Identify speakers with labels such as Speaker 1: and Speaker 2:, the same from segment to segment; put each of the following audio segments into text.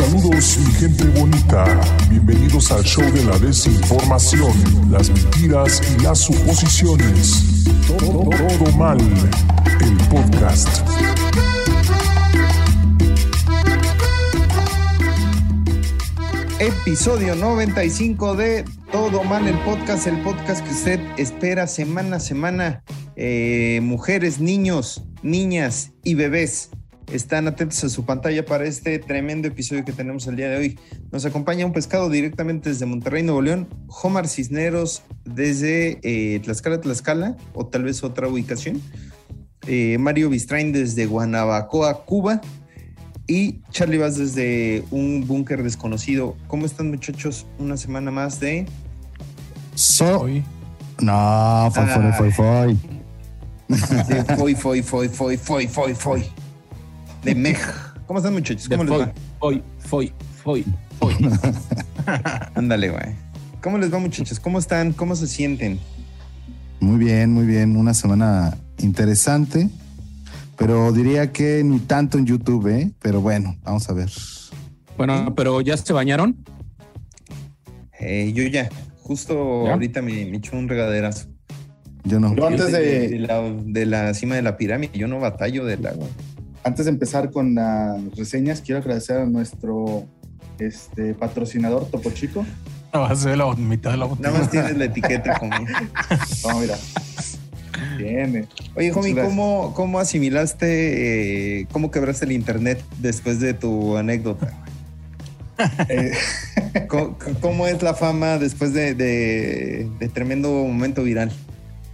Speaker 1: Saludos mi gente bonita, bienvenidos al show de la desinformación, las mentiras y las suposiciones. Todo, mal, el podcast.
Speaker 2: Episodio 95 de Todo Mal, el podcast, el podcast que usted espera semana a semana. Eh, mujeres, niños, niñas y bebés están atentos a su pantalla para este tremendo episodio que tenemos el día de hoy. Nos acompaña un pescado directamente desde Monterrey, Nuevo León, Homar Cisneros desde eh, Tlaxcala, Tlaxcala, o tal vez otra ubicación. Eh, Mario Bistrain desde Guanabacoa, Cuba. Y Charlie Vaz desde un búnker desconocido. ¿Cómo están muchachos? Una semana más de...
Speaker 3: Soy. No, fue, fue, fue, fue.
Speaker 2: De foi, foi, foi, foi, foi, foi, foi. De Mej. ¿Cómo están muchachos? ¿Cómo les va?
Speaker 4: Foi, foi, foi, foi.
Speaker 2: Ándale, güey. ¿Cómo les va muchachos? ¿Cómo están? ¿Cómo se sienten?
Speaker 3: Muy bien, muy bien. Una semana interesante, pero diría que ni tanto en YouTube, ¿eh? Pero bueno, vamos a ver.
Speaker 4: Bueno, pero ¿ya se bañaron?
Speaker 2: Eh, yo ya. Justo
Speaker 4: ¿Ya?
Speaker 2: ahorita me, me echó un regaderazo.
Speaker 3: Yo no.
Speaker 5: Yo antes de,
Speaker 2: la, de la cima de la pirámide, yo no batallo del agua.
Speaker 5: Antes de empezar con las reseñas, quiero agradecer a nuestro este, patrocinador Topo Chico.
Speaker 6: No, va a ser la mitad de la botella.
Speaker 2: Nada más tienes la etiqueta conmigo.
Speaker 5: Vamos, mira. Tiene.
Speaker 2: Oye, homie,
Speaker 5: Gracias.
Speaker 2: ¿cómo, ¿cómo asimilaste, eh, cómo quebraste el internet después de tu anécdota?
Speaker 5: Eh,
Speaker 2: ¿Cómo, cómo es la fama después de, de- de tremendo momento viral?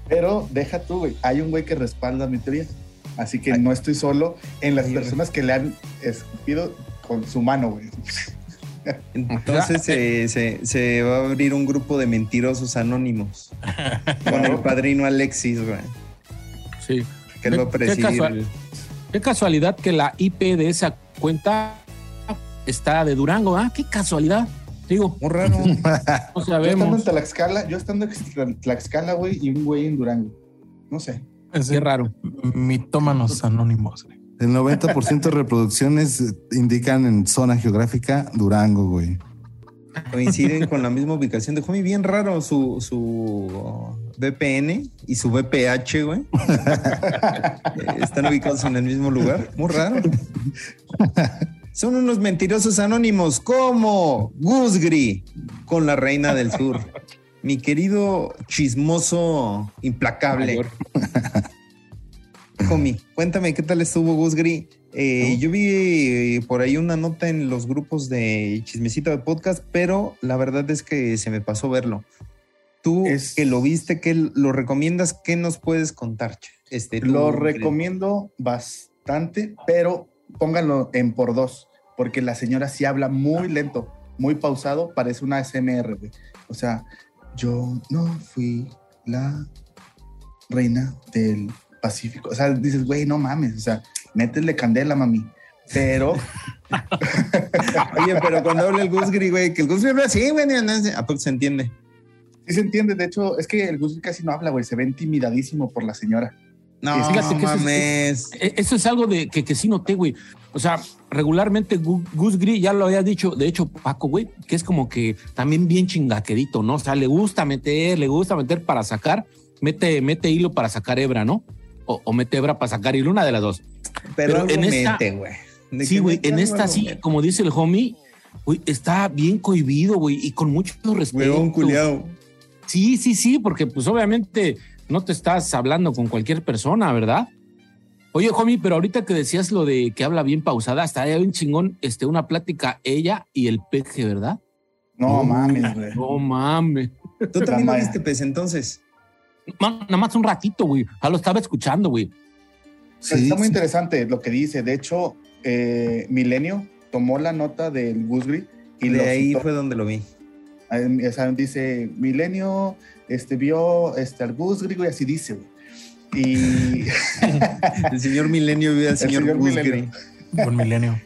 Speaker 5: pero deja tú, güey. Hay un güey que respalda mi teoría. Así que no estoy solo en las
Speaker 2: Ay,
Speaker 5: personas que le han escupido con su mano, güey.
Speaker 2: Entonces eh, se, se va a abrir un grupo de mentirosos anónimos con el padrino Alexis, güey,
Speaker 4: Sí.
Speaker 2: que
Speaker 4: Qué
Speaker 2: presidir.
Speaker 4: casual. Qué casualidad que la IP de esa cuenta está de Durango, ¿ah? Qué casualidad. Digo,
Speaker 2: Muy raro.
Speaker 4: no
Speaker 5: Yo estando en
Speaker 4: sabemos.
Speaker 5: Tlaxcala, yo estando en Tlaxcala, güey, y un güey en Durango. No sé.
Speaker 6: Es
Speaker 4: Qué raro.
Speaker 6: mitómanos anónimos. güey.
Speaker 3: El 90% de reproducciones indican en zona geográfica Durango, güey.
Speaker 2: Coinciden con la misma ubicación de Homie. Bien raro su, su VPN y su VPH, güey. Están ubicados en el mismo lugar. Muy raro. Son unos mentirosos anónimos como Gusgri con la reina del sur. Mi querido chismoso implacable. Homie, cuéntame qué tal estuvo Gusgri. Eh, Yo vi eh, por ahí una nota en los grupos de Chismecito de Podcast, pero la verdad es que se me pasó verlo. Tú
Speaker 5: Es-
Speaker 2: que lo viste, que lo recomiendas, ¿qué nos puedes contar? Este,
Speaker 5: Lo recomiendo bastante, pero pónganlo en por dos, porque la señora sí habla muy lento, muy pausado, parece una SMR, güey. O sea, yo no fui la reina del Pacífico. O sea, dices, güey, no mames, o sea, métele candela, mami. Pero
Speaker 2: Oye, pero cuando habla el Gusgri, güey, que el Gusgri habla así, güey, ¿a poco se entiende?
Speaker 5: sí se entiende, de hecho, es que el Gus casi no habla, güey, se ve intimidadísimo por la señora.
Speaker 2: No,
Speaker 4: Fíjate que eso es-
Speaker 2: mames.
Speaker 4: E- Eso es algo de que, que sí noté, güey. O sea, regularmente Gu- Gus Gris, ya lo había dicho, de hecho, Paco, güey, que es como que también bien chingaquerito, ¿no? O sea, le gusta meter, le gusta meter para sacar, mete, mete hilo para sacar hebra, ¿no? O, o mete hebra para sacar hilo, una de las dos.
Speaker 2: Pero,
Speaker 4: pero en esta-
Speaker 2: güey.
Speaker 4: Sí, güey, en esta sí, como dice el homie, güey, está bien cohibido, güey, y con mucho respeto.
Speaker 2: Huevón culiao.
Speaker 4: Sí, sí, sí, porque pues obviamente no te estás hablando con cualquier persona, ¿verdad? Oye, homie, pero ahorita que decías lo de que habla bien pausada, hasta bien chingón, este, una plática ella y el peje, ¿verdad?
Speaker 5: No mames, güey.
Speaker 4: No mames.
Speaker 2: Tú también lo
Speaker 5: Maya.
Speaker 2: viste, pues, entonces.
Speaker 4: Nada más un ratito, güey. Ya lo estaba escuchando, güey.
Speaker 5: Pues está muy
Speaker 3: sí.
Speaker 5: interesante lo que dice. De hecho, eh, Milenio tomó la nota del Gusgri y
Speaker 2: de ahí
Speaker 5: citó.
Speaker 2: fue donde lo vi.
Speaker 5: Sea, dice Milenio este, vio este, al Gusgri y así dice. güey. Y
Speaker 2: El señor Milenio vive al
Speaker 5: El
Speaker 2: señor,
Speaker 5: señor
Speaker 2: Gusgri.
Speaker 5: Milenio.
Speaker 6: Buen milenio.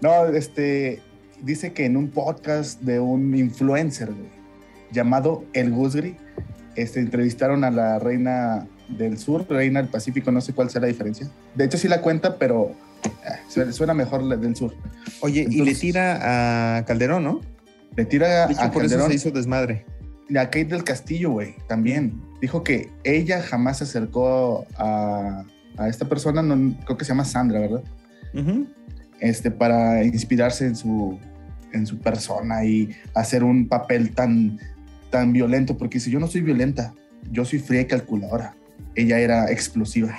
Speaker 5: no, este dice que en un podcast de un influencer güey, llamado El Gusgri, este, entrevistaron a la reina del sur, reina del Pacífico, no sé cuál sea la diferencia. De hecho, sí la cuenta, pero Ah, suena, suena mejor la del sur.
Speaker 2: Oye, y le tira a Calderón, ¿no?
Speaker 5: Le tira
Speaker 2: De hecho,
Speaker 5: a
Speaker 2: por eso
Speaker 5: Calderón
Speaker 2: se hizo desmadre.
Speaker 5: Y a Kate del Castillo, güey, también. Dijo que ella jamás se acercó a, a esta persona, no, creo que se llama Sandra, ¿verdad? Este, para inspirarse en su, en su persona y hacer un papel tan, tan violento, porque dice, yo no soy violenta, yo soy fría y calculadora. Ella era explosiva.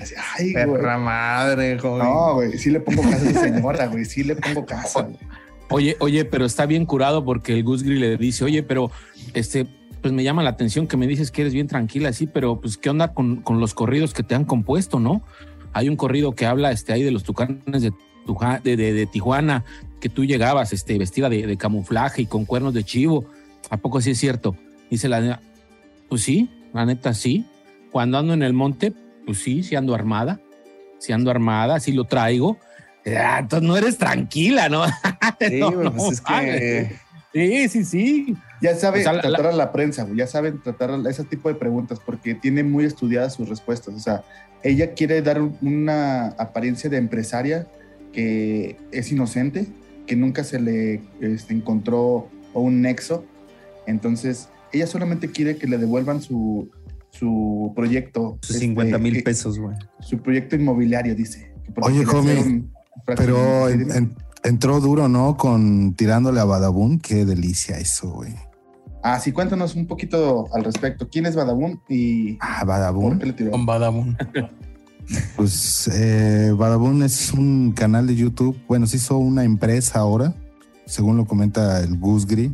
Speaker 5: Así, Ay, güey.
Speaker 2: Madre, joven.
Speaker 5: No, güey, sí le pongo caso a esa señora, güey, sí le pongo caso. güey.
Speaker 4: Oye, oye, pero está bien curado porque el Gus Gris le dice, oye, pero este, pues me llama la atención que me dices que eres bien tranquila, sí, pero pues qué onda con, con los corridos que te han compuesto, ¿no? Hay un corrido que habla este ahí de los tucanes de, de, Tijuana, que tú llegabas este, vestida de, de camuflaje y con cuernos de chivo. ¿A poco sí es cierto? Dice la nena, pues sí, la neta sí. Cuando ando en el monte, pues sí, sí ando armada, sí ando armada, sí lo traigo. Ah, entonces no eres tranquila, ¿no?
Speaker 2: Sí,
Speaker 4: No,
Speaker 2: pues es que
Speaker 4: Sí, sí, sí.
Speaker 5: Ya sabe
Speaker 4: O sea, la-
Speaker 5: tratar a la prensa, güey, ya saben tratar a ese tipo de preguntas porque tiene muy estudiadas sus respuestas. O sea, ella quiere dar un- una apariencia de empresaria que es inocente, que nunca se le este, encontró un nexo. Entonces, ella solamente quiere que le devuelvan su, su proyecto.
Speaker 2: sus
Speaker 5: este,
Speaker 2: 50 mil
Speaker 5: que-
Speaker 2: pesos, güey.
Speaker 5: Su proyecto inmobiliario, dice.
Speaker 3: Oye,
Speaker 5: hicieron
Speaker 3: Pero en-
Speaker 5: fraccionamiento.
Speaker 3: en- entró duro, ¿no? Con tirándole a Badabun. Qué delicia eso, güey.
Speaker 5: Ah, sí, cuéntanos un poquito al respecto. ¿Quién es Badabun y
Speaker 3: Ah,
Speaker 5: por
Speaker 3: Badabun.
Speaker 5: qué le tiró?
Speaker 6: Con Badabun.
Speaker 3: Pues eh, Badabun es un canal de YouTube. Bueno, se hizo una empresa ahora, según lo comenta el Gusgri.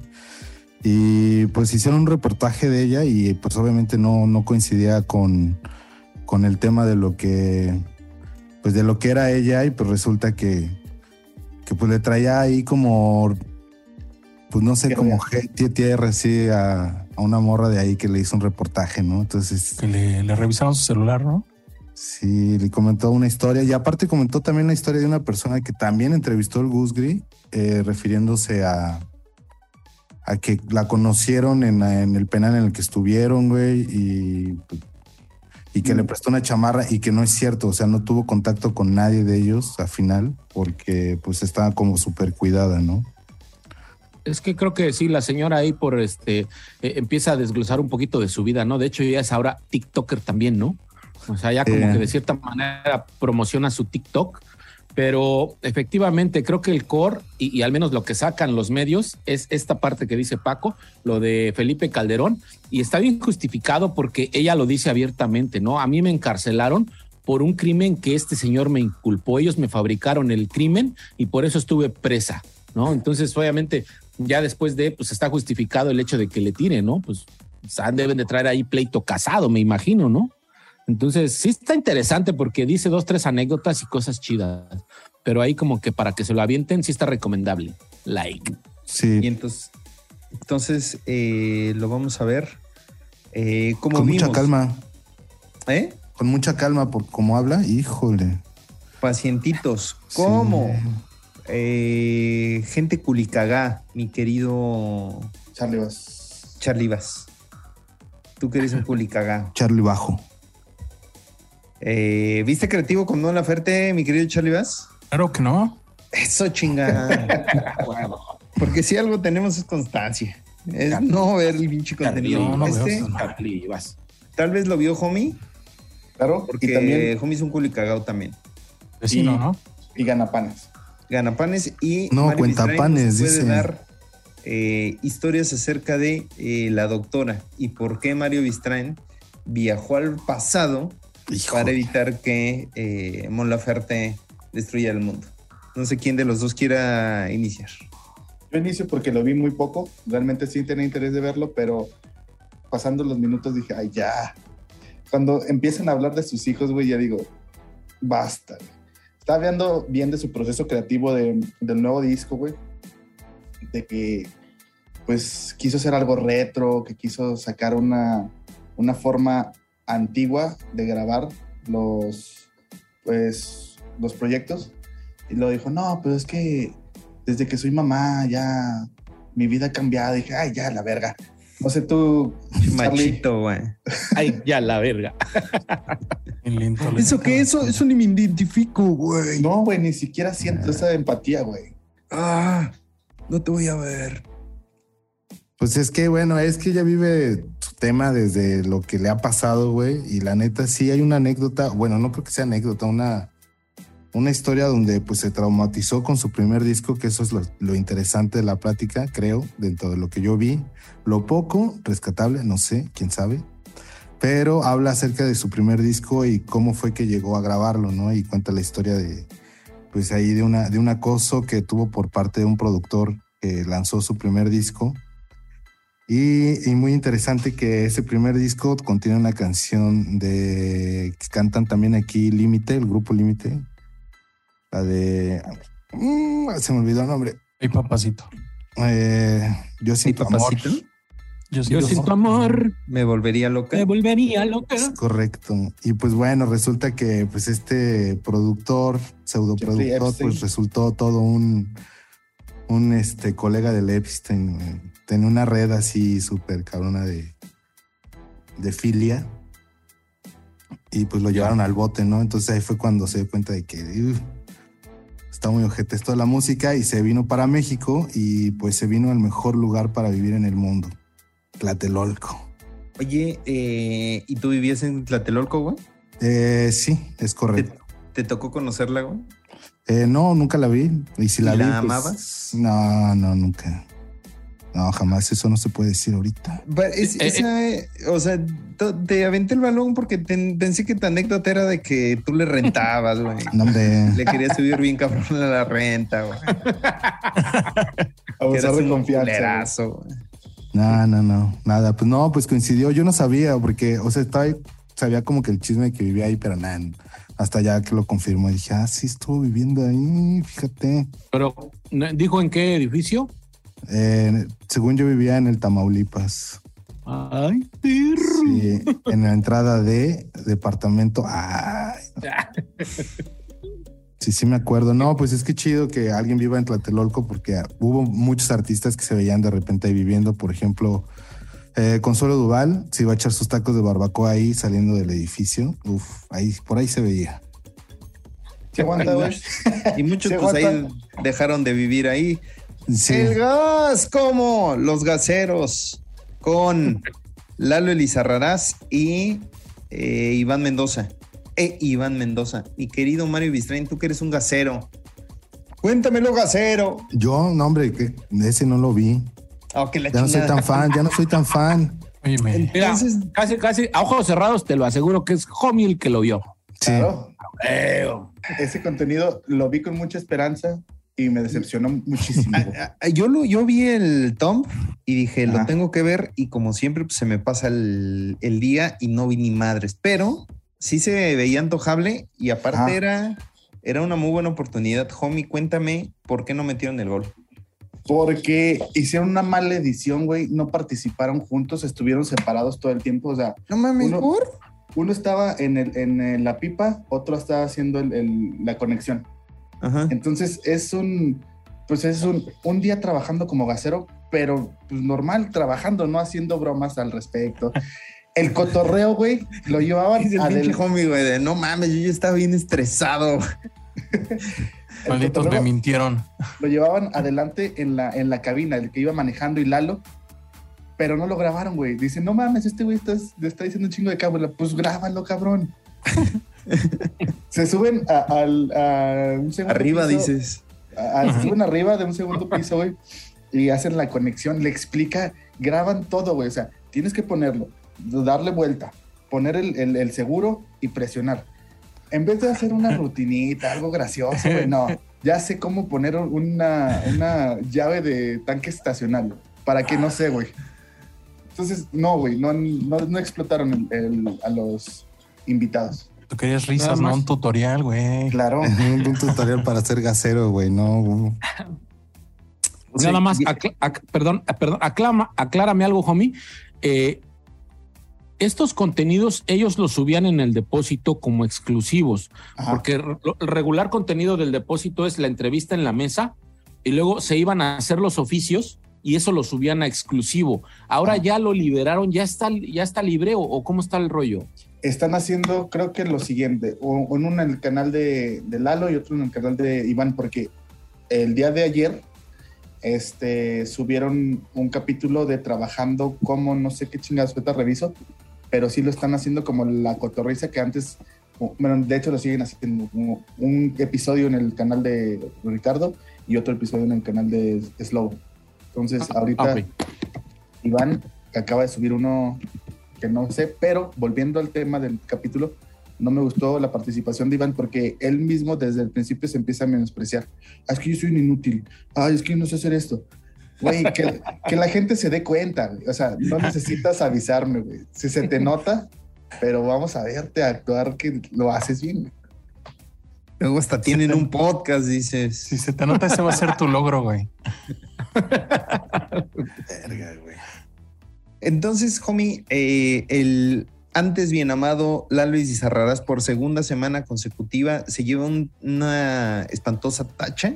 Speaker 3: Y pues hicieron un reportaje de ella y pues obviamente no, no coincidía con, con el tema de lo que pues de lo que era ella y pues resulta que, que pues le traía ahí como pues no sé, como tierra así a, a una morra de ahí que le hizo un reportaje, ¿no? Entonces
Speaker 6: Que le, le revisaron su celular, ¿no?
Speaker 3: Sí, le comentó una historia y aparte comentó también la historia de una persona que también entrevistó el Gusgri, eh, refiriéndose a, a que la conocieron en, en el penal en el que estuvieron, güey, y, y que le prestó una chamarra y que no es cierto, o sea, no tuvo contacto con nadie de ellos al final porque pues estaba como súper cuidada, ¿no?
Speaker 4: Es que creo que sí, la señora ahí por este eh, empieza a desglosar un poquito de su vida, ¿no? De hecho, ella es ahora TikToker también, ¿no? O sea, ya como
Speaker 3: Eh.
Speaker 4: que de cierta manera promociona su TikTok, pero efectivamente creo que el core y, al menos lo que sacan los medios es esta parte que dice Paco, lo de Felipe Calderón, y está bien justificado porque ella lo dice abiertamente, ¿no? A mí me encarcelaron por un crimen que este señor me inculpó, ellos me fabricaron el crimen y por eso estuve presa, ¿no? Entonces, obviamente, ya después de, pues está justificado el hecho de que le tire, ¿no? Pues deben de traer ahí pleito casado, me imagino, ¿no? Entonces, sí está interesante porque dice dos, tres anécdotas y cosas chidas, pero ahí como que para que se lo avienten, sí está recomendable. Like.
Speaker 2: Y
Speaker 3: Sí,
Speaker 2: entonces, entonces eh, lo vamos a ver. Eh, como
Speaker 3: con mucha calma,
Speaker 2: ¿Eh?
Speaker 3: con mucha calma por cómo habla, híjole.
Speaker 2: Pacientitos. ¿Cómo?
Speaker 3: Sí.
Speaker 2: Eh, gente culicagá, mi querido
Speaker 5: Charlie vas.
Speaker 2: Charlie Vaz. Tú que eres un culicagá.
Speaker 3: Charlie Bajo.
Speaker 2: Eh, ¿Viste creativo con Don Laferte, mi querido Charlie Vaz?
Speaker 6: Claro que no.
Speaker 2: Eso chinga. Porque si algo tenemos es constancia. Es no ver el pinche contenido.
Speaker 6: no, no
Speaker 2: Este,
Speaker 6: no.
Speaker 4: Vas.
Speaker 2: tal vez lo vio Homie,
Speaker 5: Claro,
Speaker 2: porque
Speaker 5: y también
Speaker 2: Homie es un culicagao también.
Speaker 6: Vecino,
Speaker 5: Y-
Speaker 6: ¿no?
Speaker 5: y ganapanes.
Speaker 2: Ganapanes y
Speaker 3: No,
Speaker 2: Viztrain
Speaker 3: cuentapanes,
Speaker 2: nos puede
Speaker 3: dice.
Speaker 2: dar eh, historias acerca de eh, la doctora y por qué Mario Vistrain viajó al pasado
Speaker 3: Hijo.
Speaker 2: para evitar que eh, Mon Laferte destruya el mundo. No sé quién de los dos quiera iniciar.
Speaker 5: Yo inicio porque lo vi muy poco. Realmente sí tenía interés de verlo, pero pasando los minutos dije, ay, ya. Cuando empiezan a hablar de sus hijos, güey, ya digo, basta. Estaba viendo bien de su proceso creativo de- del nuevo disco, güey. De que, pues, quiso hacer algo retro, que quiso sacar una, una forma antigua de grabar los, pues, los proyectos. Y luego dijo, no, pero es que desde que soy mamá ya mi vida ha cambiado. dije, ay, ya, la verga. No sé tú.
Speaker 2: Machito, güey.
Speaker 4: Ay, ya la verga.
Speaker 6: Bien lento, lento.
Speaker 2: ¿Eso qué? Eso, eso ni me identifico, güey.
Speaker 5: No, güey, ni siquiera siento esa empatía, güey.
Speaker 2: Ah, no te voy a ver.
Speaker 3: Pues es que, bueno, es que ella vive su tema desde lo que le ha pasado, güey. Y la neta, sí hay una anécdota, bueno, no creo que sea anécdota, una, una historia donde pues se traumatizó con su primer disco, que eso es lo, lo interesante de la plática, creo, dentro de lo que yo vi. Lo poco, rescatable, no sé, quién sabe. Pero habla acerca de su primer disco y cómo fue que llegó a grabarlo, ¿no? Y cuenta la historia de, pues ahí de, una, de un acoso que tuvo por parte de un productor que lanzó su primer disco. Y, y muy interesante que ese primer disco contiene una canción de que cantan también aquí Límite, el grupo Límite. La de. Mm, se me olvidó el nombre.
Speaker 6: Ay, papacito.
Speaker 3: Eh, yo siento amor.
Speaker 2: papacito?
Speaker 6: Yo,
Speaker 4: Yo siento amor,
Speaker 2: Me volvería loca.
Speaker 4: me volvería loca.
Speaker 3: Es correcto. Y pues bueno, resulta que pues este productor, pseudoproductor, pues resultó todo un, un este colega del Epstein. Tenía una red así súper cabrona de, de filia. Y pues lo llevaron al bote, ¿no? Entonces ahí fue cuando se dio cuenta de que "Ugh, está muy ojete esto de la música y se vino para México y pues se vino al mejor lugar para vivir en el mundo, Tlatelolco.
Speaker 2: Oye, eh, ¿y tú vivías en Tlatelolco, güey?
Speaker 3: Eh, sí, es correcto.
Speaker 2: ¿Te tocó conocerla, güey?
Speaker 3: Eh, no, nunca la vi. Y si
Speaker 2: ¿Y
Speaker 3: la,
Speaker 2: la
Speaker 3: vi, pues,
Speaker 2: amabas?
Speaker 3: No, no, nunca. No, jamás. Eso no se puede decir ahorita.
Speaker 2: Es-
Speaker 4: Eh,
Speaker 2: esa, eh, o sea, te aventé el balón porque ten- pensé que tu anécdota era de que tú le rentabas, güey.
Speaker 3: No, hombre.
Speaker 2: Le querías subir bien cabrón a la renta, güey.
Speaker 5: Abusar de confianza.
Speaker 3: No, no, no. Nada. Pues no, pues coincidió. Yo no sabía porque, o sea, estaba ahí, sabía como que el chisme que vivía ahí, pero nada. Hasta ya que lo confirmó, dije, ah, sí, estuvo viviendo ahí, fíjate.
Speaker 4: Pero, ¿no- ¿dijo en qué edificio?
Speaker 3: Eh, según yo vivía en el Tamaulipas.
Speaker 4: Ay, perro.
Speaker 3: Sí, en la entrada de departamento. Ay, Sí, sí me acuerdo. No, pues es que chido que alguien viva en Tlatelolco porque hubo muchos artistas que se veían de repente ahí viviendo. Por ejemplo, eh, Consuelo Duval se iba a echar sus tacos de barbacoa ahí saliendo del edificio. Uf, ahí, por ahí se veía.
Speaker 5: ¿Sí aguanta?
Speaker 2: Y muchos pues ahí dejaron de vivir ahí.
Speaker 3: Sí,
Speaker 2: El gas, como los gaseros, con Lalo Elizarrarás y eh, Iván Mendoza. Eh, Iván Mendoza. Mi querido Mario Bistrain, tú que eres un gasero. Cuéntamelo, gasero.
Speaker 3: yo, no, hombre, que ese no lo vi.
Speaker 2: Ah, que la
Speaker 3: Ya no soy tan fan, ya no soy tan fan.
Speaker 6: Oye,
Speaker 4: Mira,
Speaker 2: Entonces-
Speaker 4: casi, casi, a ojos cerrados te lo aseguro que es homie el que lo vio.
Speaker 3: Sí.
Speaker 5: Claro. Ese contenido lo vi con mucha esperanza y me decepcionó muchísimo. güey.
Speaker 2: Ah, ah, Yo, lo, yo vi el Tom y dije, lo tengo que ver y como siempre pues, se me pasa el, el día y no vi ni madres, pero sí se veía antojable y aparte era, era una muy buena oportunidad. Homie, cuéntame por qué no metieron el gol.
Speaker 5: Porque hicieron una mala edición, güey. No participaron juntos, estuvieron separados todo el tiempo. O sea,
Speaker 2: No mames,
Speaker 5: Uno- estaba en, el, en la pipa, otro estaba haciendo el- el- la conexión.
Speaker 2: Ajá.
Speaker 5: Entonces es un, pues es un, un día trabajando como gasero, pero pues normal, trabajando, no haciendo bromas al respecto. El cotorreo, güey, lo llevaban
Speaker 2: Dice el
Speaker 5: a del-
Speaker 2: homie, güey, de no mames, yo ya estaba bien estresado.
Speaker 6: malditos me mintieron.
Speaker 5: lo llevaban adelante en la, en la cabina, el que iba manejando y Lalo, pero no lo grabaron, güey. Dicen, no mames, este güey está, está diciendo un chingo de cábula. Pues grábalo, cabrón. Se suben a, al- a un segundo
Speaker 2: Arriba
Speaker 5: piso,
Speaker 2: dices.
Speaker 5: a- a- se suben arriba de un segundo piso, güey, y hacen la conexión, le explica, graban todo, güey. O sea, tienes que ponerlo, darle vuelta, poner el, el- el seguro y presionar. En vez de hacer una rutinita, algo gracioso, güey, no. Ya sé cómo poner una, una llave de tanque estacionario. Para que no sé, güey. Entonces, no, güey, no, no, no explotaron el- el- a los invitados.
Speaker 6: Tú querías risas, no un tutorial, güey.
Speaker 5: Claro.
Speaker 3: un, tutorial para ser gasero, güey. No.
Speaker 2: Sí,
Speaker 4: Nada más, ac- perdón, ah, perdón, aclama, aclárame algo, homie. Eh, estos contenidos ellos los subían en el depósito como exclusivos,
Speaker 5: Ajá.
Speaker 4: porque el regular contenido del depósito es la entrevista en la mesa y luego se iban a hacer los oficios y eso lo subían a exclusivo. Ahora ya lo liberaron, ya está, ya está libre o, o cómo está el rollo.
Speaker 5: Están haciendo, creo que lo siguiente, o- uno en el canal de, de Lalo y otro en el canal de Iván, porque el día de ayer este, subieron un capítulo de trabajando como no sé qué chingados ahorita reviso, pero sí lo están haciendo como la cotorriza que antes, bueno, de hecho lo siguen haciendo, como un episodio en el canal de Ricardo y otro episodio en el canal de Slow. Entonces, ahorita
Speaker 4: Ah, ok.
Speaker 5: Iván acaba de subir uno que no sé, pero volviendo al tema del capítulo, no me gustó la participación de Iván porque él mismo desde el principio se empieza a menospreciar. "Ah, es que yo soy un inútil. Ay, es que yo no sé hacer esto. Güey, que, que la gente se dé cuenta. O sea, no necesitas avisarme, güey. Si se te nota, pero vamos a verte actuar que lo haces bien. güey.
Speaker 2: Luego hasta tienen un podcast, dices.
Speaker 6: Si se te nota, ese va a ser tu logro, güey.
Speaker 3: Verga, güey.
Speaker 2: Entonces, homie, eh, el antes bien amado Lalo Izarrarás por segunda semana consecutiva se lleva un- una espantosa tacha.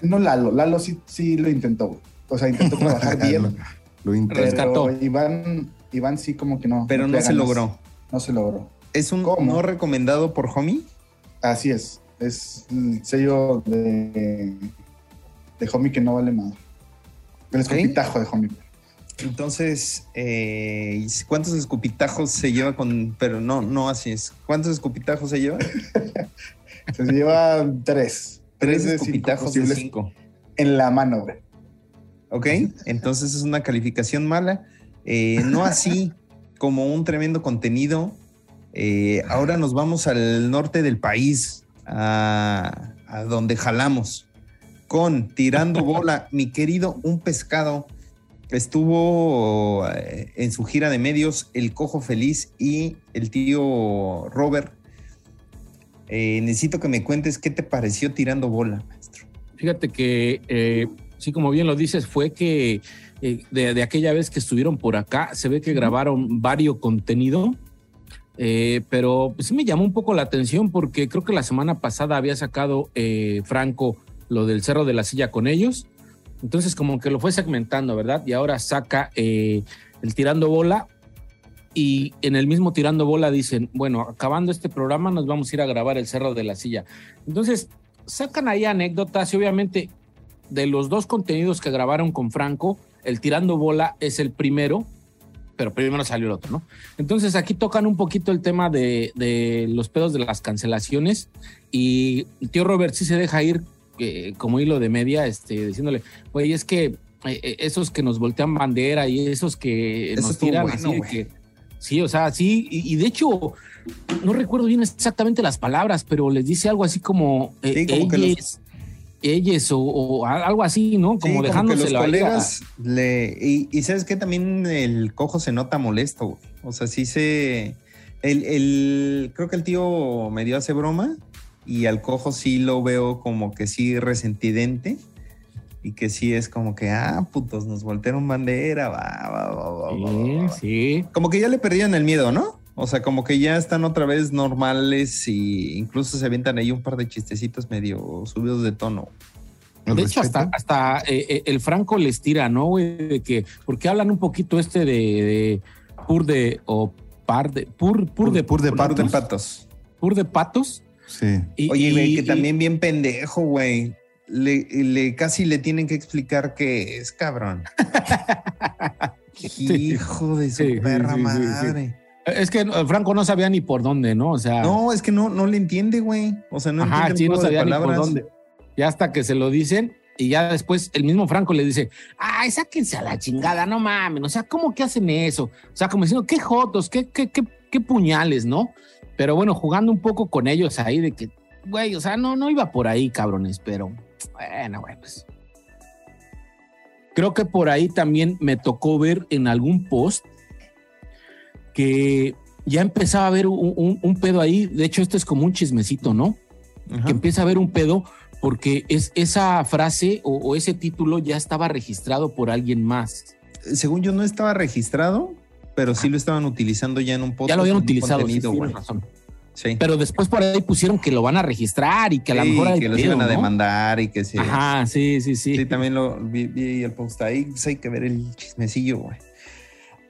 Speaker 5: No Lalo, Lalo sí, sí lo intentó. O sea, intentó trabajar bien.
Speaker 3: Lo.
Speaker 4: Rescató.
Speaker 5: Pero Iván, Iván sí como que no.
Speaker 2: Pero no se logró.
Speaker 5: No se logró.
Speaker 2: Es un
Speaker 5: ¿Cómo?
Speaker 2: no recomendado por homie.
Speaker 5: Así es. Es el sello de, de homie que no vale más. El escupitajo de homie.
Speaker 2: Entonces, eh, ¿cuántos escupitajos se lleva con.? Pero no, no así es. ¿Cuántos escupitajos se lleva?
Speaker 5: Se lleva tres.
Speaker 2: Tres escupitajos de cinco.
Speaker 5: en la mano, güey.
Speaker 2: ¿Ok? Entonces es una calificación mala. Eh, no así como un tremendo contenido. Eh, ahora nos vamos al norte del país, a, a donde jalamos, con Tirando Bola, mi querido Un Pescado. Estuvo eh, en su gira de medios El Cojo Feliz y el tío Robert. Eh, necesito que me cuentes qué te pareció Tirando Bola, maestro.
Speaker 4: Fíjate que, eh, sí, como bien lo dices, fue que eh, de, de aquella vez que estuvieron por acá, se ve que grabaron varios contenido, eh, pero pues, sí me llamó un poco la atención porque creo que la semana pasada había sacado eh, Franco lo del Cerro de la Silla con ellos. Entonces como que lo fue segmentando, ¿verdad? Y ahora saca eh, el tirando bola y en el mismo tirando bola dicen, bueno, acabando este programa nos vamos a ir a grabar el Cerro de la Silla. Entonces sacan ahí anécdotas y obviamente de los dos contenidos que grabaron con Franco, el tirando bola es el primero, pero primero salió el otro, ¿no? Entonces aquí tocan un poquito el tema de, de los pedos de las cancelaciones y tío Robert sí se deja ir eh, como hilo de media, este, diciéndole, güey, es que eh, esos que nos voltean bandera y esos que
Speaker 2: Eso
Speaker 4: nos tiran
Speaker 2: bueno,
Speaker 4: así de
Speaker 2: güey.
Speaker 4: que sí, o sea, sí, y, y de hecho no recuerdo bien exactamente las palabras, pero les dice algo así como, eh,
Speaker 2: Sí, como que los-
Speaker 4: ellos, ellos o, o algo así, ¿no? Como
Speaker 2: Sí, como que
Speaker 4: dejándoselo
Speaker 2: los colegas le y, y sabes que también el cojo se nota molesto, güey. o sea, sí se el, el creo que el tío me dio hace broma y al cojo sí lo veo como que sí resentidente y que sí es como que ah putos nos voltearon bandera, va, va, va, va, va.
Speaker 4: Sí, sí.
Speaker 2: como que ya le perdieron el miedo, ¿no? O sea, como que ya están otra vez normales y incluso se avientan ahí un par de chistecitos medio subidos de tono.
Speaker 4: De hecho, hasta, hasta eh, eh, el Franco les tira, ¿no, güey? De que, porque hablan un poquito este de, de pur de, o par de, pur, pur, de,
Speaker 3: pur de
Speaker 2: Par de
Speaker 4: patos. pur de patos.
Speaker 3: Sí.
Speaker 4: Y,
Speaker 2: Oye, güey,
Speaker 4: y-
Speaker 2: que
Speaker 4: y-
Speaker 2: también bien pendejo, güey. Le, le- casi le tienen que explicar qué es, cabrón. Hijo de su
Speaker 4: Sí, sí,
Speaker 2: perra
Speaker 4: sí, sí,
Speaker 2: madre.
Speaker 4: Es que el Franco no sabía ni por dónde, ¿no? O sea,
Speaker 2: No, es que no, no le entiende, güey. O sea, no
Speaker 4: ajá,
Speaker 2: entiende
Speaker 4: sí, no sabía ni por dónde. Ya hasta que se lo dicen y ya después el mismo Franco le dice, ay, sáquense a la chingada, no mames, o sea, ¿cómo que hacen eso? O sea, como diciendo, qué jotos, qué, qué, qué, qué puñales, ¿no? Pero bueno, jugando un poco con ellos ahí de que, güey, o sea, no, no iba por ahí, cabrones, pero bueno, güey, pues. Creo que por ahí también me tocó ver en algún post que ya empezaba a haber un, un- un pedo ahí. De hecho, esto es como un chismecito, ¿no?
Speaker 2: Ajá.
Speaker 4: que empieza a haber un pedo porque es esa frase o, o ese título ya estaba registrado por alguien más.
Speaker 2: Según yo, no estaba registrado, pero sí lo estaban utilizando ya en un podcast.
Speaker 4: ya lo habían utilizado. sí, razón. Pero después por ahí pusieron que lo van a registrar y que a lo
Speaker 2: Sí,
Speaker 4: mejor
Speaker 2: que los iban a
Speaker 4: ¿no?
Speaker 2: demandar y que sí.
Speaker 4: Ajá, sí, sí, sí.
Speaker 2: Sí, también lo vi, vi el post ahí. pues hay que ver el chismecillo, güey.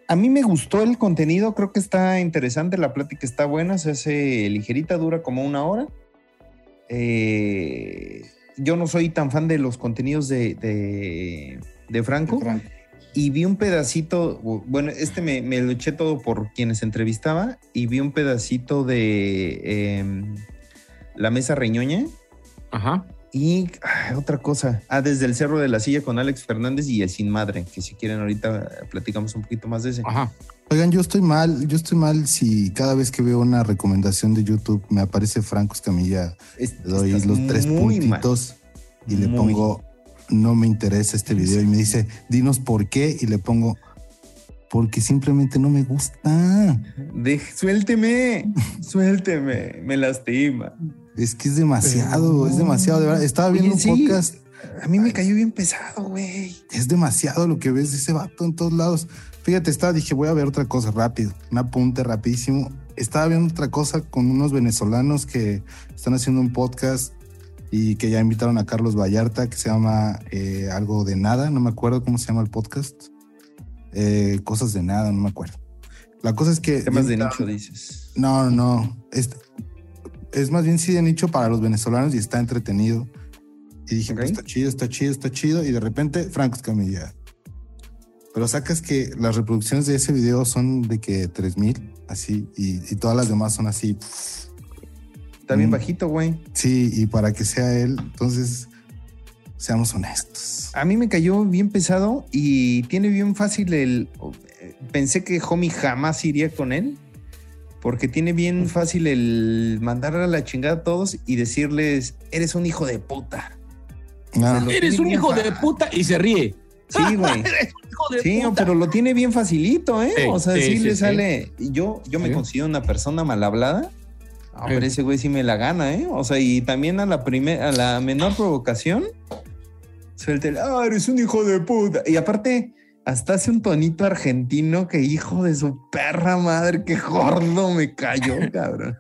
Speaker 2: A mí me gustó el contenido, creo que está interesante, la plática está buena, se hace ligerita, dura como una hora. Eh, yo no soy tan fan de los contenidos de, de, de Franco
Speaker 5: Franco.
Speaker 2: Y vi un pedacito, bueno, este me, me lo eché todo por quienes entrevistaba y vi un pedacito de em, La Mesa Reñoña.
Speaker 4: Ajá.
Speaker 2: Y otra cosa, ah, desde el Cerro de la Silla con Alex Fernández y el Sin Madre, que si quieren ahorita platicamos un poquito más de ese.
Speaker 4: Ajá.
Speaker 3: Oigan, yo estoy mal, yo estoy mal si cada vez que veo una recomendación de YouTube me aparece Franco Escamilla,
Speaker 2: Es-
Speaker 3: le doy
Speaker 2: estás
Speaker 3: los tres
Speaker 2: mal.
Speaker 3: puntitos y le
Speaker 2: Muy.
Speaker 3: pongo no me interesa este video y me dice, dinos por qué y le pongo porque simplemente no me gusta.
Speaker 2: De- suélteme, suélteme, me lastima.
Speaker 3: Es que es demasiado, es demasiado, de verdad. Estaba viendo
Speaker 2: Oye,
Speaker 3: un
Speaker 2: sí.
Speaker 3: podcast,
Speaker 2: A mí me cayó bien pesado, güey.
Speaker 3: es demasiado lo que ves de ese vato en todos lados. Fíjate, estaba, dije, voy a ver otra cosa rápido, un apunte rapidísimo. Estaba viendo otra cosa con unos venezolanos que están haciendo un podcast y que ya invitaron a Carlos Vallarta, que se llama eh, algo de nada, no me acuerdo cómo se llama el podcast. Eh, cosas de nada, no me acuerdo. La cosa es que...
Speaker 2: Temas de nicho, dices.
Speaker 3: No, no, no. Es, es más bien sí de nicho para los venezolanos y está entretenido. Y dije, pues
Speaker 2: Ok.
Speaker 3: está chido, está chido, está chido. Y de repente, Franco Escamilla. Pero sacas que las reproducciones de ese video son de que 3000, así, y, y todas las demás son así.
Speaker 2: Está bien
Speaker 3: Mm.
Speaker 2: bajito, güey.
Speaker 3: Sí, y para que sea él, entonces, seamos honestos.
Speaker 2: A mí me cayó bien pesado y tiene bien fácil el. Pensé que Homie jamás iría con él. Porque tiene bien fácil el mandar a la chingada a todos y decirles: Eres un hijo de puta.
Speaker 3: Ah,
Speaker 4: Eres un hijo
Speaker 2: fa-
Speaker 4: de puta y se ríe.
Speaker 2: Sí, güey. Sí,
Speaker 4: puta.
Speaker 2: pero lo tiene bien facilito, ¿eh?
Speaker 4: Sí,
Speaker 2: o sea, sí, le
Speaker 4: sí.
Speaker 2: sale. Yo, yo me
Speaker 4: Sí.
Speaker 2: considero una persona mal hablada. Ah,
Speaker 4: Sí.
Speaker 2: pero ese güey sí me la gana, ¿eh? O sea, y también a la primera, a la menor provocación, suelta el, ah, eres un hijo de puta. Y aparte, hasta hace un tonito argentino que hijo de su perra madre, qué gordo me cayó, cabrón.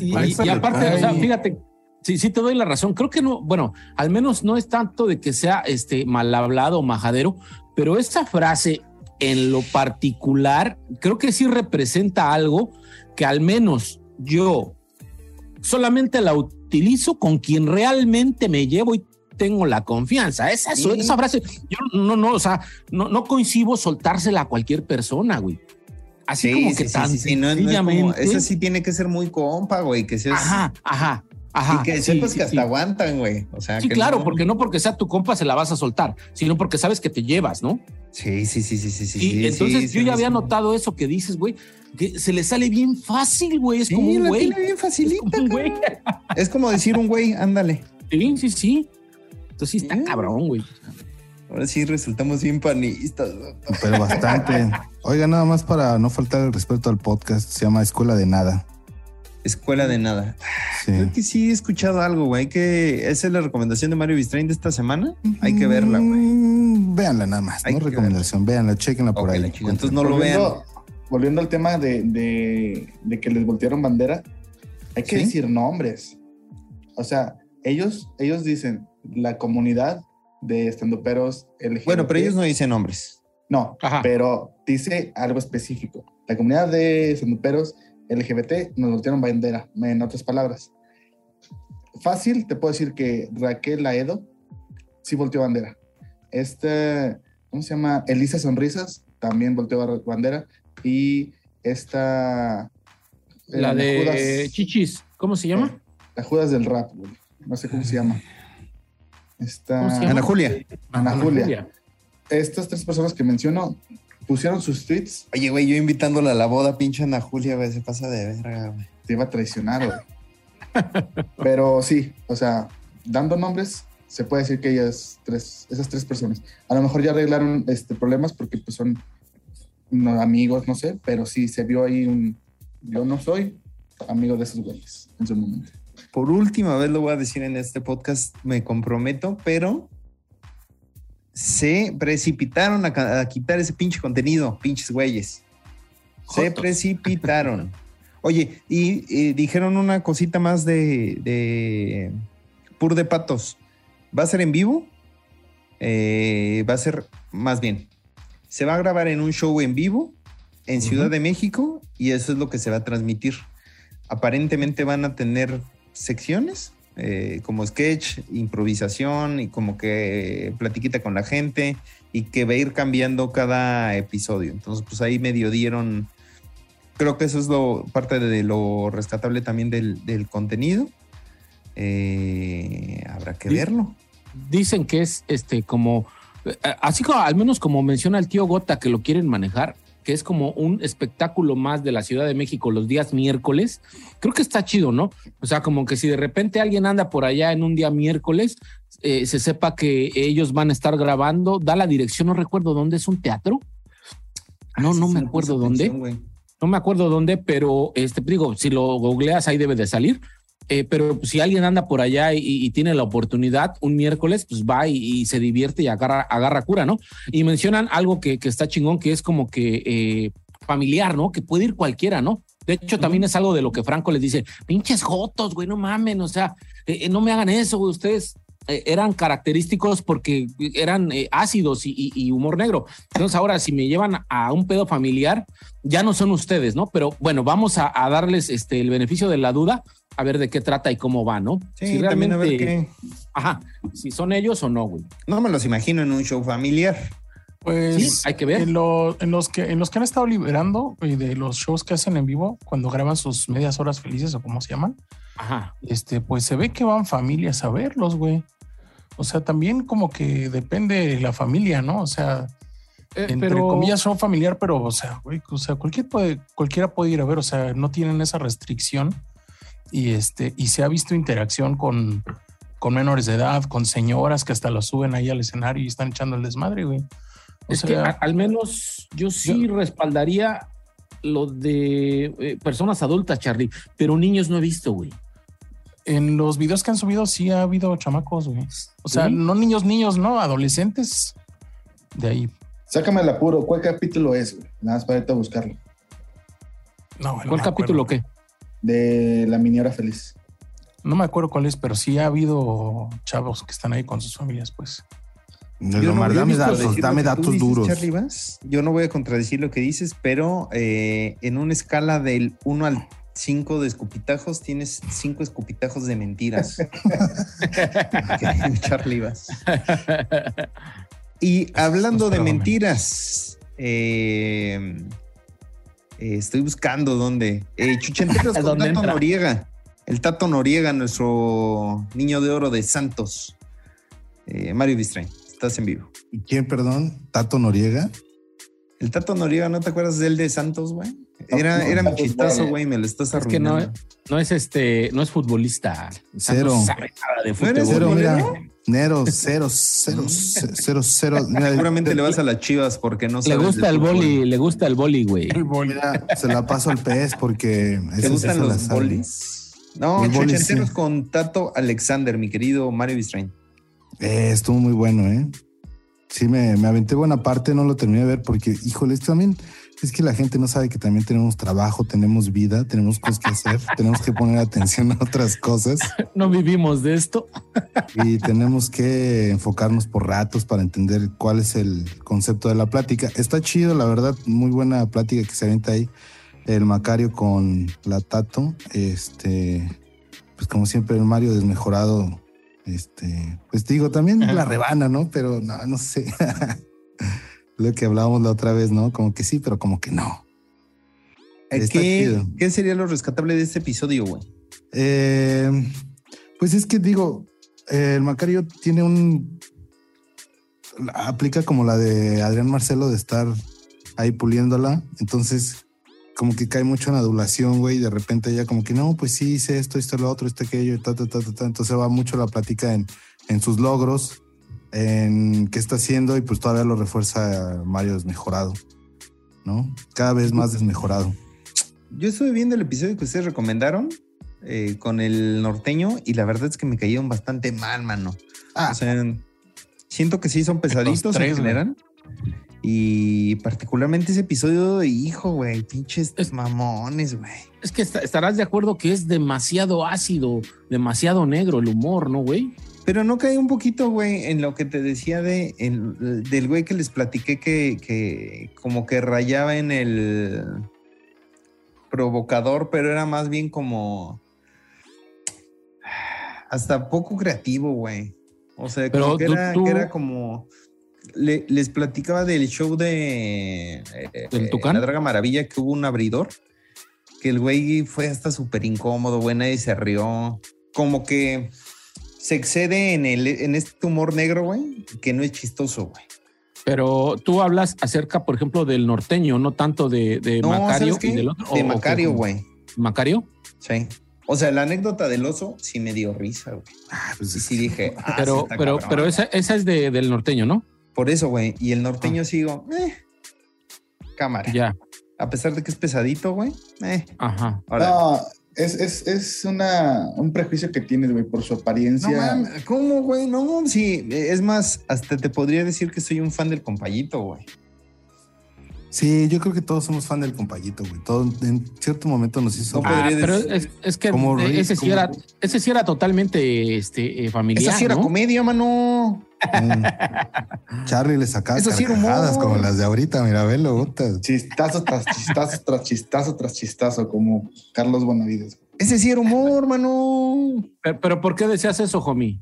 Speaker 4: Y, aparte, o sea, fíjate, sí, sí te doy la razón. Creo que no, bueno, al menos no es tanto de que sea este mal hablado o majadero, pero esta frase en lo particular, creo que sí representa algo que al menos yo solamente la utilizo con quien realmente me llevo y tengo la confianza. Esa,
Speaker 2: Sí.
Speaker 4: esa frase, yo no, no, o sea, no, no coincido soltársela a cualquier persona, güey. Así como que tan
Speaker 2: sí, no, no es como- esa sí tiene que ser muy compa, güey, que seas,
Speaker 4: Ajá, ajá, ajá.
Speaker 2: y que
Speaker 4: sí,
Speaker 2: sepas
Speaker 4: sí,
Speaker 2: que hasta
Speaker 4: sí.
Speaker 2: aguantan, güey. O sea,
Speaker 4: Sí,
Speaker 2: que
Speaker 4: claro,
Speaker 2: no-
Speaker 4: porque no porque sea tu compa se la vas a soltar, sino porque sabes que te llevas, ¿no?
Speaker 2: Sí, sí, sí, sí, sí, sí.
Speaker 4: y
Speaker 2: sí,
Speaker 4: entonces
Speaker 2: sí,
Speaker 4: yo ya
Speaker 2: sí,
Speaker 4: había
Speaker 2: sí.
Speaker 4: notado eso que dices, güey, que se le sale bien fácil, güey. Es
Speaker 2: Sí,
Speaker 4: como un
Speaker 2: la
Speaker 4: güey.
Speaker 2: tiene bien
Speaker 4: Es
Speaker 2: facilita,
Speaker 4: como güey.
Speaker 2: cabrón. Es como decir un güey, ándale.
Speaker 4: Sí, sí, sí. Entonces sí está cabrón, güey.
Speaker 2: Ahora sí resultamos bien panistas.
Speaker 3: Pero bastante. Oiga, nada más para no faltar el respeto al podcast, se llama Escuela de Nada.
Speaker 2: Escuela de nada.
Speaker 3: Sí.
Speaker 2: Creo que sí he escuchado algo, güey. Que esa es la recomendación de Mario Bistrain de esta semana. Hay que verla, güey.
Speaker 3: Mm, Véanla nada más,
Speaker 2: Hay
Speaker 3: no recomendación, véanla, chequenla por
Speaker 2: Ok,
Speaker 3: ahí.
Speaker 2: Entonces no lo vean.
Speaker 5: volviendo, volviendo al tema de, de- de que les voltearon bandera, hay que
Speaker 2: ¿Sí?
Speaker 5: decir nombres. O sea, ellos, ellos dicen la comunidad de estandoperos LGBT.
Speaker 2: Bueno, pero ellos no dicen nombres.
Speaker 5: No,
Speaker 4: Ajá.
Speaker 5: pero dice algo específico. La comunidad de estandoperos LGBT nos voltearon bandera, en otras palabras. Fácil, te puedo decir que Raquel Laedo sí volteó bandera. Este, ¿cómo se llama? Elisa Sonrisas también volteó bandera. Y esta... eh,
Speaker 4: La de
Speaker 5: Judas-
Speaker 4: Chichis, ¿cómo se llama?
Speaker 5: la Judas del rap, güey. No sé cómo se llama. Esta...
Speaker 4: ¿Cómo se llama?
Speaker 2: Ana Julia.
Speaker 5: Ana Julia. Estas tres personas que menciono pusieron sus tweets,
Speaker 2: Oye, güey, yo invitándola a la boda, pinche Ana Julia, güey, se pasa de verga, güey.
Speaker 5: te iba a traicionar, güey. Pero sí, o sea, dando nombres, se puede decir que ellas tres, esas tres personas, a lo mejor ya arreglaron este, problemas porque pues son no, amigos, no sé, pero sí se vio ahí un, yo no soy amigo de esos güeyes en su momento.
Speaker 2: Por última vez lo voy a decir en este podcast, me comprometo, pero se precipitaron a, quitar ese pinche contenido, pinches güeyes. Se
Speaker 4: Jotos.
Speaker 2: precipitaron. Oye, y, y dijeron una cosita más de, de Pur de Patos. ¿Va a ser en vivo? Eh, va a ser, más bien, se va a grabar en un show en vivo en Ciudad de México y eso es lo que se va a transmitir. Aparentemente van a tener secciones eh, como sketch, improvisación y como que platiquita con la gente y que va a ir cambiando cada episodio. Entonces, pues ahí medio dieron, creo que eso es lo parte de lo rescatable también del, del contenido. Eh, habrá que verlo.
Speaker 4: Dicen que es este como, eh, así como al menos como menciona el tío Gota que lo quieren manejar, que es como un espectáculo más de la Ciudad de México los días miércoles. Creo que está chido, ¿no? O sea, como que si de repente alguien anda por allá en un día miércoles, eh, se sepa que ellos van a estar grabando, da la dirección, no recuerdo dónde es un teatro. No,
Speaker 2: Ah,
Speaker 4: no
Speaker 2: sí
Speaker 4: me acuerdo dónde. No me acuerdo dónde, pero este digo, si lo googleas ahí debe de salir. Eh, pero si alguien anda por allá y, y tiene la oportunidad un miércoles, pues va y, y se divierte y agarra, agarra cura, ¿no? Y mencionan algo que, que está chingón, que es como que eh, familiar, ¿no? Que puede ir cualquiera, ¿no? De hecho, también es algo de lo que Franco les dice, pinches jotos, güey, no mamen, o sea, eh, no me hagan eso, güey, ustedes eran característicos porque eran ácidos y humor negro. Entonces ahora si me llevan a un pedo familiar, ya no son ustedes, ¿no? Pero bueno, vamos a, a darles este, el beneficio de la duda, a ver de qué trata y cómo va, ¿no?
Speaker 2: Sí, también a ver qué.
Speaker 4: Ajá, si son ellos o no, güey.
Speaker 2: No me los imagino en un show familiar.
Speaker 6: Pues
Speaker 4: Sí, hay que ver.
Speaker 6: En, lo- en los que, en los que han estado liberando y de los shows que hacen en vivo, cuando graban sus medias horas felices o como se llaman,
Speaker 4: Ajá.
Speaker 6: este, pues se ve que van familias a verlos, güey. O sea, también como que depende de la familia, ¿no? O sea,
Speaker 4: Eh,
Speaker 6: entre
Speaker 4: pero
Speaker 6: comillas son familiar, pero, o sea, güey, o sea, cualquier puede, cualquiera puede ir a ver, o sea, no tienen esa restricción y este, y se ha visto interacción con, con menores de edad, con señoras que hasta los suben ahí al escenario y están echando el desmadre, güey. O
Speaker 4: es
Speaker 6: sea,
Speaker 4: que a- al menos yo sí respaldaría lo de eh, personas adultas, Charlie, pero niños no he visto, güey.
Speaker 6: en los videos que han subido sí ha habido chamacos, güey. O sea,
Speaker 4: ¿Sí?
Speaker 6: no niños, niños, no, adolescentes. De ahí.
Speaker 5: Sácame el apuro. ¿Cuál capítulo es? güey? Nada más para ahorita buscarlo.
Speaker 6: No, güey,
Speaker 4: ¿Cuál capítulo
Speaker 6: acuerdo.
Speaker 4: qué?
Speaker 5: De la mini hora feliz.
Speaker 6: No me acuerdo cuál es, pero sí ha habido chavos que están ahí con sus familias, pues.
Speaker 2: Yo
Speaker 3: dame datos, dame datos
Speaker 2: dices,
Speaker 3: duros.
Speaker 2: Yo no voy a contradecir lo que dices, pero eh, en una escala del 1 al 5 de escupitajos, tienes 5 escupitajos de mentiras. Ok, Charlie Vaz. Y hablando de
Speaker 6: perdóname.
Speaker 2: mentiras, eh, eh, estoy buscando dónde. Eh, Chuchenteros con
Speaker 4: ¿Dónde
Speaker 2: Tato
Speaker 4: entra?
Speaker 2: Noriega. El Tato Noriega, nuestro niño de oro de Santos. Eh, Mario Bistrain, estás en vivo.
Speaker 3: ¿Y ¿Quién, perdón? Tato Noriega.
Speaker 2: El Tato Noriega, ¿no te acuerdas de él de Santos, güey? Era,
Speaker 5: No,
Speaker 2: era mi
Speaker 5: Tato
Speaker 2: chistazo, güey, me lo estás
Speaker 4: Es que no,
Speaker 2: arruinando.
Speaker 4: no es este, no es futbolista.
Speaker 3: Cero.
Speaker 4: No sabe nada de
Speaker 2: ¿No
Speaker 4: fútbol.
Speaker 2: eres
Speaker 3: Cero, mira. Nero, cero, cero, cero, cero. Mira,
Speaker 2: Seguramente le vas a las chivas porque no
Speaker 4: Le gusta el boli, le gusta el boli, güey.
Speaker 3: Mira, se la paso al PS porque
Speaker 2: ¿Te gustan los bolis? No,
Speaker 3: Los bolis,
Speaker 2: Chuchenteros
Speaker 3: sí.
Speaker 2: con Tato Alexander, mi querido Mario Bistrain.
Speaker 3: Eh, estuvo muy bueno, ¿eh? Sí, me, me aventé buena parte, no lo terminé de ver porque, híjole, esto también es que la gente no sabe que también tenemos trabajo, tenemos vida, tenemos cosas que hacer, tenemos que poner atención a otras cosas
Speaker 4: No vivimos de esto.
Speaker 3: y tenemos que enfocarnos por ratos para entender cuál es el concepto de la plática. Está chido, la verdad, muy buena plática que se avienta ahí el Macario con la Tato. Este, pues como siempre, el Mario desmejorado. Este, pues digo, también la rebana, ¿no? Pero no, no sé. Lo que hablábamos la otra vez, ¿no? Como que sí, pero como que no. Está
Speaker 2: ¿Qué,
Speaker 3: chido.
Speaker 2: ¿Qué sería lo rescatable de este episodio, güey?
Speaker 3: Eh, pues es que digo, eh, el Macario tiene un. Aplica como la de Adrián Marcelo de estar ahí puliéndola. Entonces, como que cae mucho en adulación, güey. De repente ella, como que no, pues sí, hice esto, esto, lo otro, esto, aquello, ta, ta, ta, ta, ta. Entonces va mucho la plática en, en sus logros, en qué está haciendo, y pues todavía lo refuerza Mario desmejorado, ¿no? Cada vez más desmejorado.
Speaker 2: Yo estuve viendo el episodio que ustedes recomendaron eh, con el norteño y la verdad es que me cayeron bastante mal, mano.
Speaker 3: Ah.
Speaker 2: O sea, siento que sí son pesaditos
Speaker 6: tres,
Speaker 2: en general. Y particularmente ese episodio de hijo, güey, pinches
Speaker 4: Es-
Speaker 2: mamones, güey.
Speaker 4: Es que esta- estarás de acuerdo que es demasiado ácido, demasiado negro el humor, ¿no, güey?
Speaker 2: Pero no cae un poquito, güey, en lo que te decía de en- del güey que les platiqué que, que como que rayaba en el provocador, pero era más bien como hasta poco creativo, güey. O sea,
Speaker 4: Pero
Speaker 2: como que,
Speaker 4: tú-
Speaker 2: era,
Speaker 4: tú-
Speaker 2: que era como le- les platicaba del show de eh,
Speaker 4: ¿Del
Speaker 2: eh,
Speaker 4: Tucán?
Speaker 2: La Draga Maravilla que hubo un abridor, que el güey fue hasta súper incómodo, güey, nadie se rió. Como que se excede en, el, en este humor negro, güey, que no es chistoso, güey.
Speaker 4: Pero tú hablas acerca, por ejemplo, del norteño, no tanto de, de
Speaker 2: No,
Speaker 4: Macario y del otro.
Speaker 2: De
Speaker 4: ¿o- o
Speaker 2: Macario, güey.
Speaker 4: ¿Macario?
Speaker 2: Sí. O sea, la anécdota del oso sí me dio risa, güey.
Speaker 3: Ah, pues
Speaker 2: Y
Speaker 3: es
Speaker 2: sí dije, ah, sí
Speaker 4: pero, pero,
Speaker 2: cabrón,
Speaker 4: pero esa, esa es de, del norteño, ¿no?
Speaker 2: Por eso, güey. Y el norteño sigo, eh, cámara.
Speaker 4: Ya.
Speaker 2: A pesar de que es pesadito, güey. Eh,
Speaker 4: Ajá.
Speaker 2: ahora.
Speaker 5: No, es, es, es una, un prejuicio que tienes, güey, por su
Speaker 2: No
Speaker 5: apariencia.
Speaker 2: ¿cómo, güey? No, sí. Es más, hasta te podría decir que soy un fan del compayito, güey.
Speaker 3: Sí, yo creo que todos somos fan del compayito, güey. Todo en cierto momento nos hizo.
Speaker 2: No
Speaker 4: Ah, pero
Speaker 2: decir-
Speaker 4: es, es que
Speaker 3: como
Speaker 4: ese, sí
Speaker 3: como-
Speaker 4: era, ese sí era totalmente este, eh, familiar.
Speaker 2: Esa sí era
Speaker 4: ¿no?
Speaker 2: comedia, mano.
Speaker 3: Mm. Charlie le sacaba
Speaker 2: Eso sí
Speaker 3: carcajadas como las de ahorita, mira, velo.
Speaker 5: Chistazo tras chistazo tras chistazo tras chistazo, como Carlos Bonavides.
Speaker 2: Ese sí era humor, mano.
Speaker 4: Pero, pero ¿por qué decías eso, homie?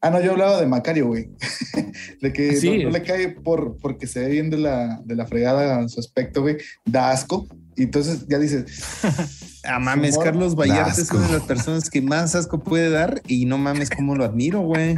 Speaker 5: Ah, no, yo hablaba de Macario, güey. de que
Speaker 4: Sí.
Speaker 5: no, no le cae por, porque se ve bien de la, de la fregada su aspecto, güey. Da asco. Y entonces ya dices,
Speaker 2: Ah, mames,
Speaker 5: Humor.
Speaker 2: Carlos Vallarta es una de las personas que más asco puede dar y no mames cómo lo admiro, güey.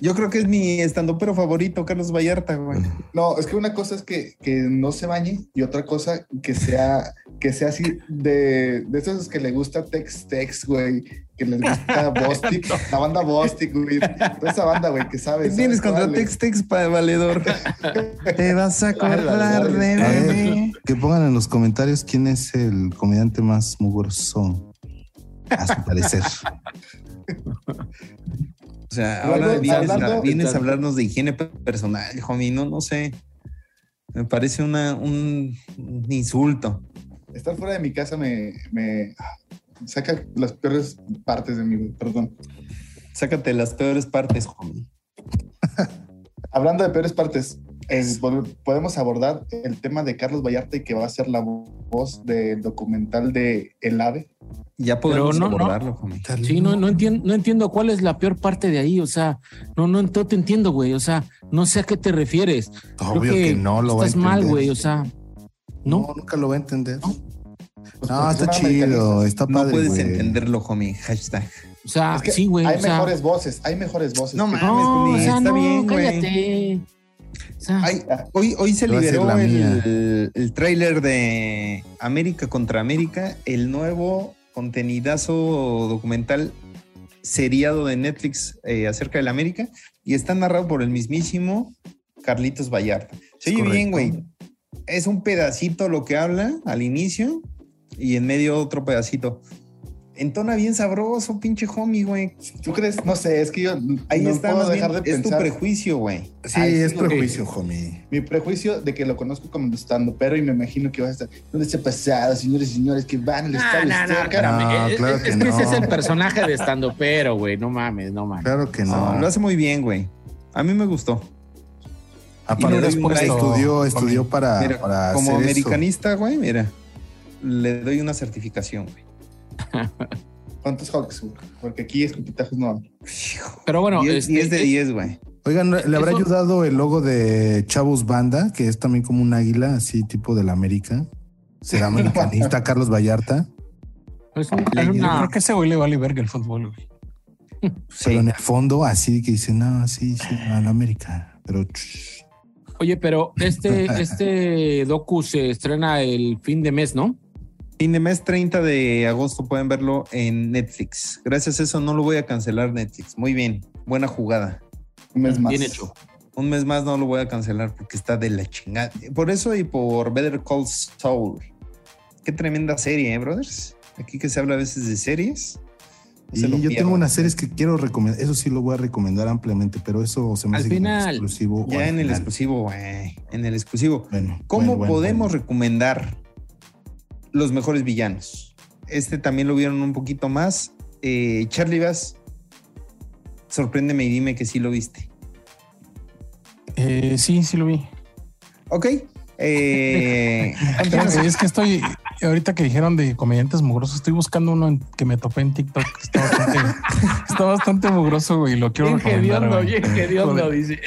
Speaker 2: Yo creo que es mi estandopero favorito, Carlos Vallarta, güey.
Speaker 5: no, es que una cosa es que, que no se bañe y otra cosa que sea, que sea así de, de esos que le gusta Tex Tex, güey. Que les gusta Bostic, la banda Bostic, güey. Toda esa banda, güey, que sabe.
Speaker 2: ¿Qué tienes contra. Tex Tex para valedor? Te vas a acordar de mí.
Speaker 3: que pongan en los comentarios quién es el comediante más mugroso, a su parecer.
Speaker 2: O sea, ahora vienes, a,
Speaker 5: hablando-
Speaker 2: vienes a hablarnos de higiene personal, homie. No, no sé. Me parece una, un, un insulto.
Speaker 5: Estar fuera de mi casa me, me saca las peores partes de güey. Perdón.
Speaker 2: Sácate las peores partes, homie.
Speaker 5: Hablando de peores partes, es- podemos abordar el tema de Carlos Vallarta y que va a ser la voz del documental de El Ave.
Speaker 2: Ya podemos
Speaker 4: no, no.
Speaker 2: abordarlo, homie.
Speaker 4: Sí, no, no, entiendo, no entiendo cuál es la peor parte de ahí. O sea, no, no, no te entiendo, güey. O sea, no sé a qué te refieres. Creo
Speaker 3: Obvio que, no lo va a
Speaker 4: Estás mal, güey. O sea,
Speaker 3: No,
Speaker 4: no.
Speaker 3: nunca lo va a entender.
Speaker 4: No.
Speaker 5: Pues
Speaker 3: No,
Speaker 5: porque
Speaker 3: está chido, está
Speaker 2: No
Speaker 3: padre.
Speaker 2: puedes
Speaker 3: güey.
Speaker 2: entenderlo, homie. Hashtag.
Speaker 4: O sea,
Speaker 5: Es que
Speaker 4: sí, güey.
Speaker 5: Hay
Speaker 4: O sea,
Speaker 5: mejores voces, hay mejores voces.
Speaker 2: No mames,
Speaker 4: no,
Speaker 2: homie,
Speaker 4: o sea,
Speaker 2: está
Speaker 4: no,
Speaker 2: bien, güey.
Speaker 4: cállate.
Speaker 2: Ay, hoy, hoy se liberó el, el tráiler de América contra América, el nuevo contenidazo documental seriado de Netflix eh, acerca del América y está narrado por el mismísimo Carlitos Vallarta. Se oye bien, güey. Es un pedacito lo que habla al inicio y en medio otro pedacito. Entona bien sabroso, pinche homie, güey.
Speaker 5: ¿Tú crees? No sé, es que yo
Speaker 2: Ahí
Speaker 5: no
Speaker 2: está,
Speaker 5: puedo
Speaker 2: más bien,
Speaker 5: dejar de
Speaker 2: es tu
Speaker 5: pensar.
Speaker 2: prejuicio, güey.
Speaker 3: Sí,
Speaker 5: Ay,
Speaker 3: es prejuicio, homie.
Speaker 5: Mi prejuicio de que lo conozco como estando, pero y me imagino que va a estar. ¿Dónde se ha pasado, señores y señores, que van al
Speaker 4: no,
Speaker 5: estadio
Speaker 4: no, no.
Speaker 3: No,
Speaker 4: Es-
Speaker 3: claro
Speaker 4: es,
Speaker 3: que
Speaker 4: es que ese
Speaker 3: no.
Speaker 4: es el personaje de estando pero, güey. No mames, no mames.
Speaker 3: Claro que
Speaker 2: No,
Speaker 3: no.
Speaker 2: lo hace muy bien, güey. A mí me gustó.
Speaker 3: Aparte,
Speaker 2: y no
Speaker 3: después estudió, estudió para,
Speaker 2: Mira,
Speaker 3: para
Speaker 2: como
Speaker 3: hacer
Speaker 2: americanista, güey, mira, le doy una certificación, güey.
Speaker 5: ¿Cuántos Hawks? güey? Porque aquí escupitajos no.
Speaker 4: Pero bueno,
Speaker 2: 10,
Speaker 4: este,
Speaker 2: 10 de
Speaker 4: eh,
Speaker 2: 10, güey.
Speaker 3: Oigan, ¿le habrá ayudado el logo de Chavos Banda, que es también como un águila, así tipo de la América? ¿Será americanista Carlos Vallarta?
Speaker 4: es un-
Speaker 2: Le
Speaker 4: es
Speaker 2: ayudó.
Speaker 4: una-
Speaker 6: Creo que ese güey le vale verga el fútbol, güey.
Speaker 3: Pero en el fondo, así que dice, no, sí, sí, a la América. Pero ch,
Speaker 4: Oye, pero este, este docu se estrena el fin de mes, ¿no?
Speaker 2: Fin de mes 30 de agosto pueden verlo en Netflix. Gracias a eso no lo voy a cancelar Netflix. Muy bien, buena jugada.
Speaker 5: Un mes más.
Speaker 4: Bien hecho.
Speaker 2: Un mes más no lo voy a cancelar porque está de la chingada. Por eso y por Better Call Saul. Qué tremenda serie, ¿eh, brothers? Aquí que se habla a veces de series. No
Speaker 3: y yo tengo unas series que quiero recomendar. Eso sí lo voy a recomendar ampliamente, pero eso se me
Speaker 4: Al
Speaker 3: hace
Speaker 4: final.
Speaker 3: exclusivo.
Speaker 2: Ya
Speaker 3: al
Speaker 2: en el exclusivo, güey. En el exclusivo.
Speaker 3: Bueno,
Speaker 2: ¿Cómo
Speaker 3: bueno, bueno,
Speaker 2: podemos
Speaker 3: bueno.
Speaker 2: recomendar los mejores villanos? Este también lo vieron un poquito más. Eh, Charlie Bass, sorpréndeme y dime que sí lo viste.
Speaker 6: Eh, sí, sí lo vi.
Speaker 2: Ok. Eh.
Speaker 6: Es que estoy, ahorita que dijeron de comediantes mugrosos, estoy buscando uno en- que me topé en TikTok. que Está bastante, está bastante mugroso, güey. y Lo quiero recomendar.
Speaker 4: hediondo, dice.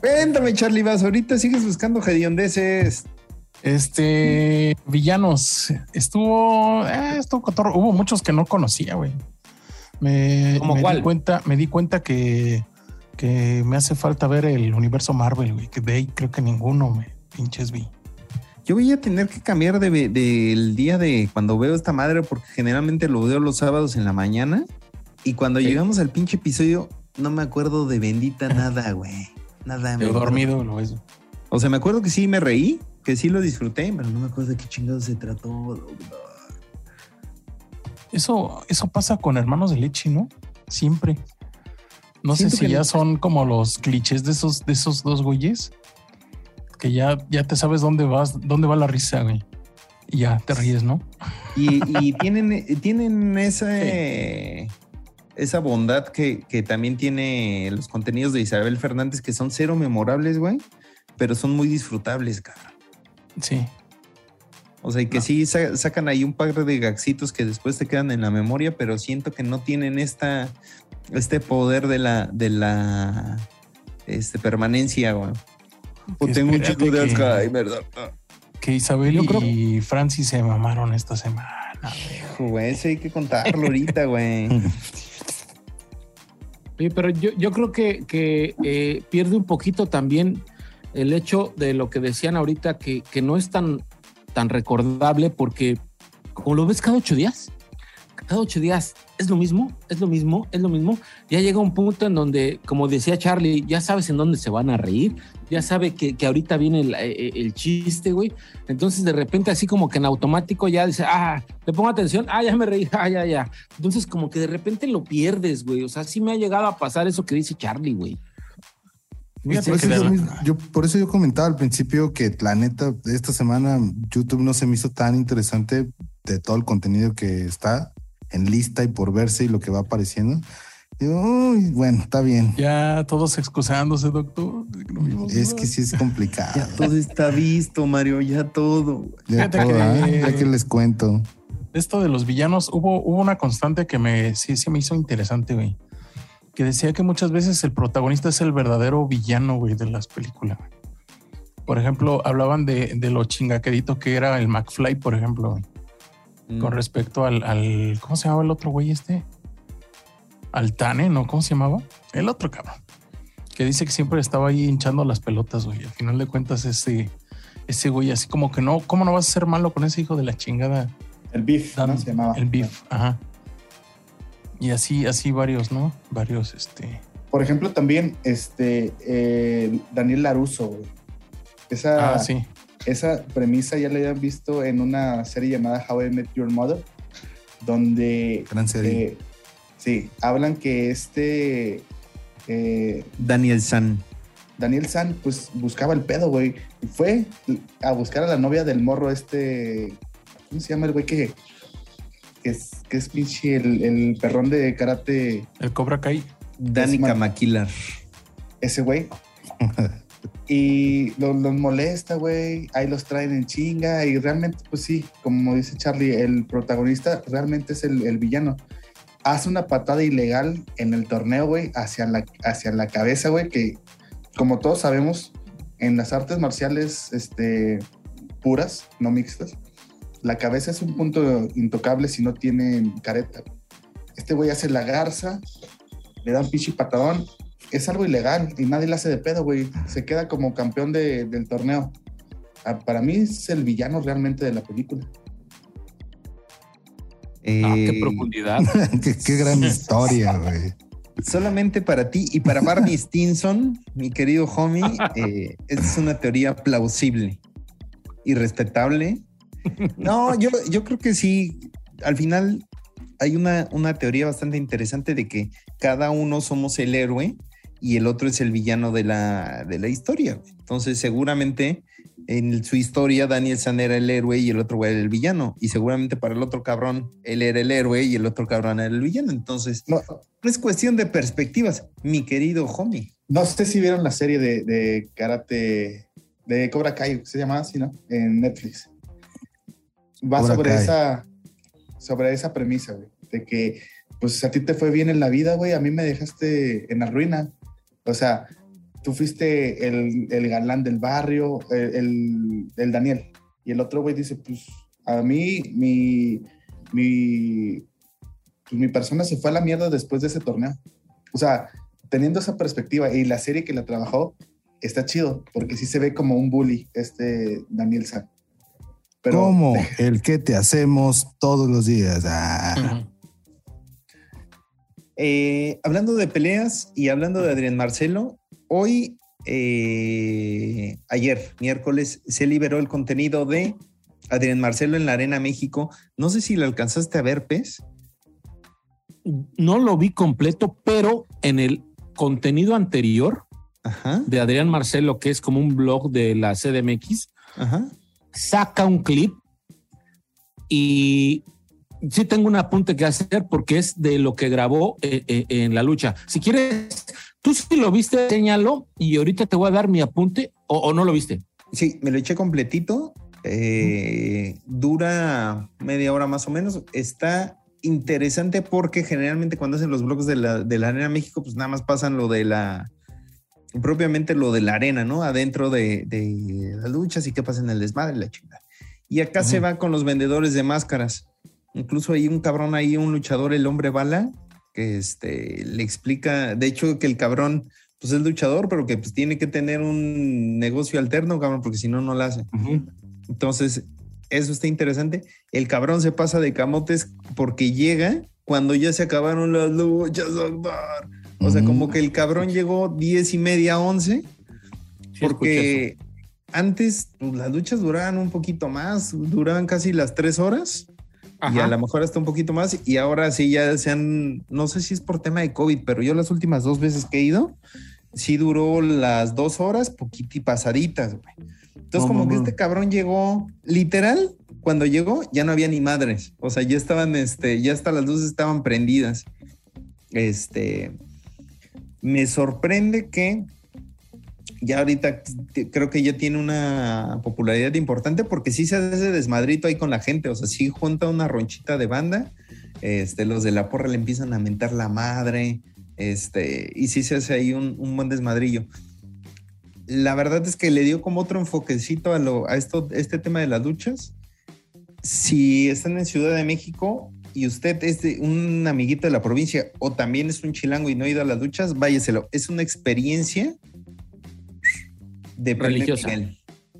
Speaker 2: Cuéntame, Charlie Bass. Ahorita sigues buscando hediondeces.
Speaker 6: Este, villanos. Estuvo, eh, estuvo cotorro. Hubo muchos que no conocía, güey. Me,
Speaker 4: ¿Cómo
Speaker 6: me
Speaker 4: cuál?
Speaker 6: di cuenta, me di cuenta que, que me hace falta ver el universo Marvel, güey. Que de ahí creo que ninguno me pinches vi.
Speaker 2: Yo voy a tener que cambiar de- del día de cuando veo esta madre, porque generalmente lo veo los sábados en la mañana. Y cuando
Speaker 4: Sí.
Speaker 2: llegamos al pinche episodio, no me acuerdo de bendita nada, güey. Nada. me
Speaker 6: dormido lo ves.
Speaker 2: O sea, me acuerdo que sí me reí, que sí lo disfruté, pero no me acuerdo de qué chingados se trató.
Speaker 6: Eso, eso pasa con hermanos de leche, ¿no? Siempre. No
Speaker 2: Siento
Speaker 6: sé si ya
Speaker 2: no-
Speaker 6: son como los clichés de esos, de esos dos güeyes. Que ya, ya te sabes dónde vas, dónde va la risa, güey. Y ya te ríes, ¿no?
Speaker 2: Y, y tienen, tienen esa, esa bondad que, que también tiene los contenidos de Isabel Fernández, que son cero memorables, güey, pero son muy disfrutables, cabrón.
Speaker 6: Sí.
Speaker 2: O sea, y que sí sa- sacan ahí un par de gaxitos que después te quedan en la memoria, pero siento que no tienen esta, este poder de la, de la este, permanencia, güey. O tengo un chico de
Speaker 6: que-
Speaker 2: Alzheimer.
Speaker 6: Que Isabel
Speaker 4: Yo
Speaker 6: y,
Speaker 4: creo-
Speaker 6: y Francis se mamaron esta semana. güey.
Speaker 2: Güey, ese hay que contarlo ahorita, güey.
Speaker 4: Oye, pero yo, yo creo que, que, eh, pierde un poquito también el hecho de lo que decían ahorita, que, que no es tan, tan recordable porque como lo ves cada ocho días, cada ocho días es lo mismo, es lo mismo, es lo mismo. Ya llega un punto en donde, como decía Charlie, ya sabes en dónde se van a reír, ya sabe que, que ahorita viene el, eh, el chiste, güey. Entonces de repente así como que en automático ya dice, ah, le pongo atención, ah, ya me reí, ah, ya, ya. Entonces como que de repente lo pierdes, güey. O sea, sí me ha llegado a pasar eso que dice Charlie, güey.
Speaker 6: Fíjate
Speaker 3: Por eso, yo, yo- por eso yo comentaba al principio que la neta, esta semana YouTube no se me hizo tan interesante de todo el contenido que está en lista y por verse y lo que va apareciendo. Digo, "Uy, bueno, está bien.
Speaker 6: ya todos excusándose, doctor. No
Speaker 3: Es que sí es complicado.
Speaker 2: Ya todo está visto, Mario, ya todo.
Speaker 3: Ya,
Speaker 6: Fíjate
Speaker 3: todo,
Speaker 6: que-
Speaker 3: ¿ah? Ya que les cuento.
Speaker 6: esto de los villanos, hubo, hubo una constante que me sí, sí me hizo interesante, güey. Que decía que muchas veces el protagonista es el verdadero villano, güey, de las películas. Por ejemplo, hablaban de, de lo chingaquedito que era el McFly, por ejemplo, güey,
Speaker 2: Mm.
Speaker 6: con respecto al, al- ¿Cómo se llamaba el otro güey este? Al Tane, ¿no? ¿Cómo se llamaba? El otro cabrón. Que dice que siempre estaba ahí hinchando las pelotas, güey. Al final de cuentas, ese, ese güey, así como que no, ¿cómo no vas a ser malo con ese hijo de la chingada?
Speaker 5: El beef, ¿no? Se llamaba.
Speaker 6: El beef, ajá. Y así, así varios, ¿no? Varios, este.
Speaker 5: Por ejemplo, también este eh, Daniel Laruso, güey. Esa,
Speaker 6: Ah, sí.
Speaker 5: esa premisa ya la habían visto en una serie llamada How I Met Your Mother, donde
Speaker 3: Gran serie.
Speaker 5: eh, sí, hablan que este eh,
Speaker 2: Daniel San.
Speaker 5: Daniel San pues buscaba el pedo, güey. Y fue a buscar a la novia del morro este, ¿cómo se llama el güey que, que es, que es pinche el, el perrón de karate?
Speaker 6: El Cobra Kai.
Speaker 2: Danica
Speaker 5: man.
Speaker 2: Maquilar.
Speaker 5: ese güey. Y lo- los molesta, güey. Ahí los traen en chinga. Y realmente, pues sí, como dice Charlie, el protagonista realmente es el, el villano. Hace una patada ilegal en el torneo, güey, hacia la, hacia la cabeza, güey, que como todos sabemos, en las artes marciales este, puras, no mixtas, la cabeza es un punto intocable si no tiene careta. Este güey hace la garza, le da un pinche patadón es algo ilegal y nadie le hace de pedo, güey. Se queda como campeón de- del torneo. Ah, Para mí es el villano realmente de la película.
Speaker 4: Ah, qué
Speaker 2: Eh,
Speaker 4: profundidad.
Speaker 3: qué, qué gran historia, güey.
Speaker 2: Solamente para ti y para Barney Stinson, mi querido homie, eh, es una teoría plausible y respetable. No, yo, yo creo que sí, al final hay una, una teoría bastante interesante de que cada uno somos el héroe y el otro es el villano de la, de la historia. Entonces, seguramente en su historia Daniel San era el héroe y el otro era el villano. Y seguramente para el otro cabrón él era el héroe y el otro cabrón era el villano. Entonces,
Speaker 5: No,
Speaker 2: es cuestión de perspectivas, mi querido homie.
Speaker 5: no sé si vieron la serie de, de karate, de Cobra Kai, se llama así, ¿no? En Netflix. Va sobre esa, sobre esa premisa, güey, de que, pues a ti te fue bien en la vida, güey, a mí me dejaste en la ruina. O sea, tú fuiste el, el galán del barrio, el, el- el Daniel. Y el otro güey dice, pues a mí, mi, mi, pues, mi persona se fue a la mierda después de ese torneo. O sea, teniendo esa perspectiva y la serie que la trabajó, está chido, porque sí se ve como un bully, este Daniel San. Pero
Speaker 3: Como el que te hacemos todos los días. Ah.
Speaker 2: Eh, hablando de peleas y hablando de Adrián Marcelo, hoy, eh, ayer, miércoles, se liberó el contenido de Adrián Marcelo en la Arena México. No sé si lo alcanzaste a ver, Pez.
Speaker 4: No lo vi completo, pero en el contenido anterior
Speaker 2: Ajá,
Speaker 4: de Adrián Marcelo, que es como un blog de la CDMX,
Speaker 2: ajá.
Speaker 4: Saca un clip y sí tengo un apunte que hacer porque es de lo que grabó eh, eh, en la lucha. Si quieres, tú sí lo viste, señalo y ahorita te voy a dar mi apunte o, o no lo viste.
Speaker 2: Sí, me lo eché completito. Eh, dura media hora más o menos. Está interesante porque generalmente cuando hacen los blogs de la, de la Arena México, pues nada más pasan lo de la, propiamente lo de la arena, ¿no? Adentro de, de las luchas y qué pasa en el desmadre, la chingada. Y acá se va con los vendedores de máscaras. Incluso hay un cabrón ahí, un luchador, el hombre bala, que este, le explica, de hecho, que el cabrón, pues es luchador, pero que pues tiene que tener un negocio alterno, cabrón, porque si no, no lo hace. Entonces, eso está interesante. El cabrón se pasa de camotes porque llega cuando ya se acabaron las luchas, doctor. O sea,
Speaker 3: Mm.
Speaker 2: como que el cabrón llegó diez y media, once,
Speaker 4: Sí,
Speaker 2: porque antes pues, las luchas duraban un poquito más, duraban casi las tres horas y a
Speaker 4: Ajá.
Speaker 2: lo mejor hasta un poquito más. Y ahora sí ya se han, no sé si es por tema de COVID, pero yo las últimas dos veces que he ido, sí duró las dos horas, poquito y pasaditas, güey. Entonces,
Speaker 3: No,
Speaker 2: como
Speaker 3: no,
Speaker 2: que
Speaker 3: no.
Speaker 2: este cabrón llegó, literal, cuando llegó ya no había ni madres. O sea, ya estaban, este, ya hasta las luces estaban prendidas. Este, me sorprende que ya ahorita creo que ya tiene una popularidad importante porque sí se hace desmadrito ahí con la gente, o sea, sí junta una ronchita de banda, este, los de la porra le empiezan a mentar la madre, este, y sí se hace ahí un, un buen desmadrillo. La verdad es que le dio como otro enfoquecito a, lo, a esto, este tema de las luchas. Si están en Ciudad de México y usted es de un amiguito de la provincia o también es un chilango y no ha ido a las luchas, váyaselo. Es una experiencia de
Speaker 4: Religiosa.
Speaker 2: nivel.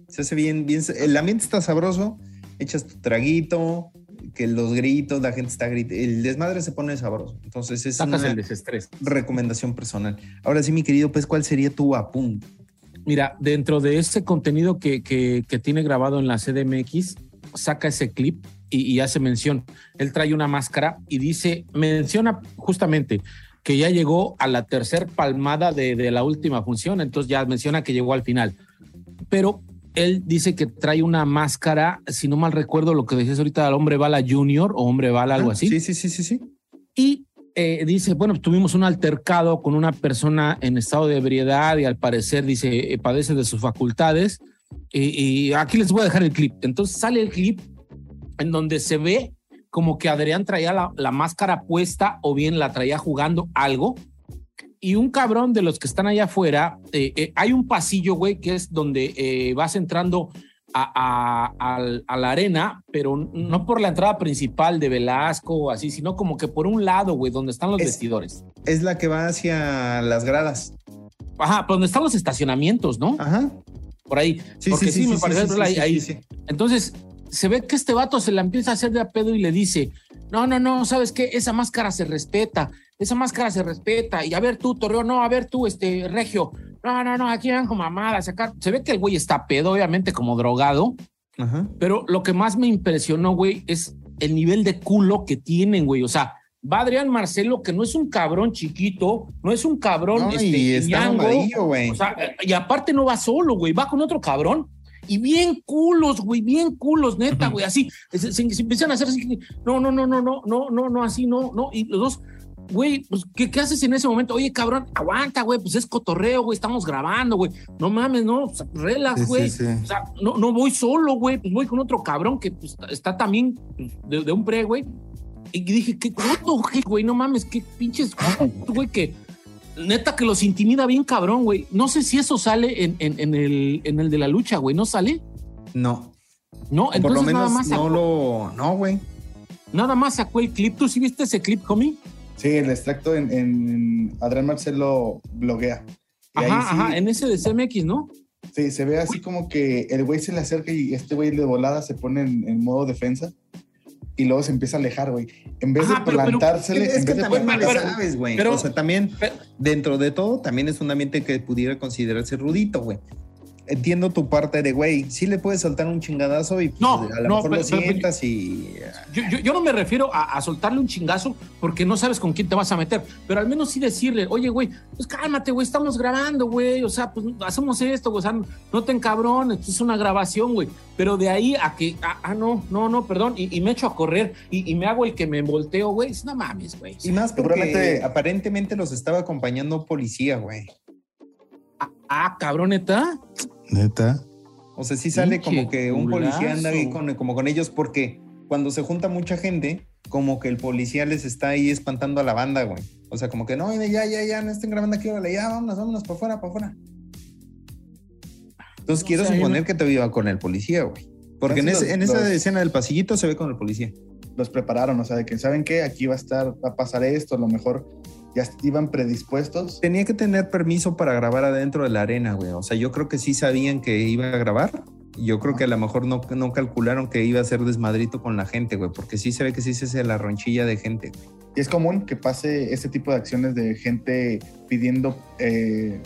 Speaker 2: Se hace bien, bien. El ambiente está sabroso, echas tu traguito, que los gritos, la gente está gritando, el desmadre se pone sabroso. Entonces es
Speaker 4: Sacas
Speaker 2: una
Speaker 4: el desestrés.
Speaker 2: recomendación personal. Ahora sí, mi querido, pues, ¿cuál sería tu apunte?
Speaker 4: Mira, dentro de ese contenido que, que- que tiene grabado en la CDMX, saca ese clip y, y hace mención. Él trae una máscara y dice, menciona justamente que ya llegó a la tercer palmada de, de la última función, entonces ya menciona que llegó al final. Pero él dice que trae una máscara, si no mal recuerdo lo que decías ahorita, al hombre bala junior o hombre bala, algo
Speaker 2: Ah,
Speaker 4: así.
Speaker 2: Sí, sí, sí, sí, sí.
Speaker 4: Y eh, dice, bueno, tuvimos un altercado con una persona en estado de ebriedad y al parecer dice, eh, padece de sus facultades. Y, y aquí les voy a dejar el clip. Entonces sale el clip en donde se ve como que Adrián traía la, la máscara puesta o bien la traía jugando algo. Y un cabrón de los que están allá afuera, eh, eh, hay un pasillo, güey, que es donde eh, vas entrando a, a- a la arena, pero no por la entrada principal de Velasco o así, sino como que por un lado, güey, donde están los
Speaker 2: Es-
Speaker 4: vestidores.
Speaker 2: Es la que va hacia las gradas.
Speaker 4: Ajá, por donde están los estacionamientos, ¿no?
Speaker 2: Ajá.
Speaker 4: Por ahí.
Speaker 2: Sí,
Speaker 4: Porque
Speaker 2: sí,
Speaker 4: sí,
Speaker 2: sí,
Speaker 4: me
Speaker 2: sí, sí,
Speaker 4: ahí-. Entonces, se ve que este vato se la empieza a hacer de a pedo y le dice, no, no, no, ¿sabes qué? Esa máscara se respeta, esa máscara se respeta. Y a ver tú, Torreón, no, a ver tú, este, Regio, no, no, no, aquí van con mamadas, acá. Se ve que el güey está pedo, obviamente como drogado,
Speaker 2: Ajá.
Speaker 4: pero lo que más me impresionó, güey, es el nivel de culo que tienen, güey. O sea, va Adrián Marcelo, que no es un cabrón chiquito, no es un cabrón
Speaker 2: No,
Speaker 4: este,
Speaker 2: y está
Speaker 4: ñango.
Speaker 2: amarillo, güey.
Speaker 4: O sea, y aparte no va solo, güey, va con otro cabrón. Y bien culos, güey, bien culos, neta, güey, así. Se, se- se empiezan a hacer así. No, no, no, no, no, no, no, no, así, no, no. Y los dos, güey, pues, ¿qué, qué haces en ese momento? Oye, cabrón, aguanta, güey, pues es cotorreo, güey, estamos grabando, güey. No mames, no, o sea, relax,
Speaker 3: Sí, sí,
Speaker 4: güey.
Speaker 3: sí.
Speaker 4: O sea, no, no voy solo, güey, pues voy con otro cabrón que pues, está también pues, de, de un pre, güey. Y dije, qué coto, güey, no mames, qué pinches, güey, que neta que los intimida bien cabrón, güey. No sé si eso sale en, en, en el, en el de la lucha, güey, ¿no sale?
Speaker 2: No.
Speaker 4: No,
Speaker 2: O por
Speaker 4: entonces
Speaker 2: lo
Speaker 4: nada
Speaker 2: menos
Speaker 4: más,
Speaker 2: no lo. No, güey.
Speaker 4: nada más sacó el clip. ¿Tú sí viste ese clip, homie?
Speaker 5: Sí, el extracto en, en Adrián Marcelo bloguea. Y ahí
Speaker 4: Ajá,
Speaker 5: sí,
Speaker 4: ajá, en ese de CMX, ¿no?
Speaker 5: sí, se ve así como que el güey se le acerca y este güey de volada se pone en, en modo defensa y luego se empieza a alejar, güey. En vez
Speaker 4: Ajá,
Speaker 5: de
Speaker 4: pero- pero-
Speaker 5: plantársele,
Speaker 2: Es que también
Speaker 4: pero-
Speaker 2: sabes, güey. O sea, también,
Speaker 4: pero-
Speaker 2: dentro de todo, también es un ambiente que pudiera considerarse rudito, güey. Entiendo tu parte de, güey, sí le puedes soltar un chingadazo y pues,
Speaker 4: No,
Speaker 2: a lo
Speaker 4: no,
Speaker 2: mejor
Speaker 4: pero-
Speaker 2: lo
Speaker 4: pero-
Speaker 2: sientas y...
Speaker 4: Yo, yo, yo no me refiero a, a soltarle un chingazo porque no sabes con quién te vas a meter, pero al menos sí decirle, oye, güey, pues cálmate, güey, estamos grabando, güey, o sea, pues hacemos esto, güey, o sea, no te encabrones, esto es una grabación, güey, pero de ahí a que, ah, ah, no, no, no, perdón, y, y me echo a correr y, y me hago el que me volteo, güey, es, no mames, güey.
Speaker 2: Y más porque aparentemente los estaba acompañando policía, güey.
Speaker 4: Ah, cabroneta.
Speaker 3: Neta.
Speaker 2: O sea, sí sale como que un policía anda ahí con, como con ellos porque cuando se junta mucha gente, como que el policía les está ahí espantando a la banda, güey. O sea, como que no, ya, ya, ya, no estén grabando aquí, órale, ya, vámonos, vámonos, para afuera, para afuera. Entonces
Speaker 4: No
Speaker 2: quiero suponer
Speaker 4: no-
Speaker 2: que te iba con el policía, güey. Porque en,
Speaker 5: Así
Speaker 2: ese-
Speaker 5: los-
Speaker 2: en esa
Speaker 5: los-
Speaker 2: escena del pasillito se ve con el policía.
Speaker 5: los prepararon, o sea, de que saben que aquí va a estar, va a pasar esto, a lo mejor ya iban predispuestos.
Speaker 2: Tenía que tener permiso para grabar adentro de la arena, güey. O sea, yo creo que sí sabían que iba a grabar. Yo creo que a lo mejor no, no calcularon que iba a ser desmadrito con la gente, güey. Porque sí se ve que sí se hace la ronchilla de gente.
Speaker 5: Y es común que pase este tipo de acciones de gente pidiendo eh,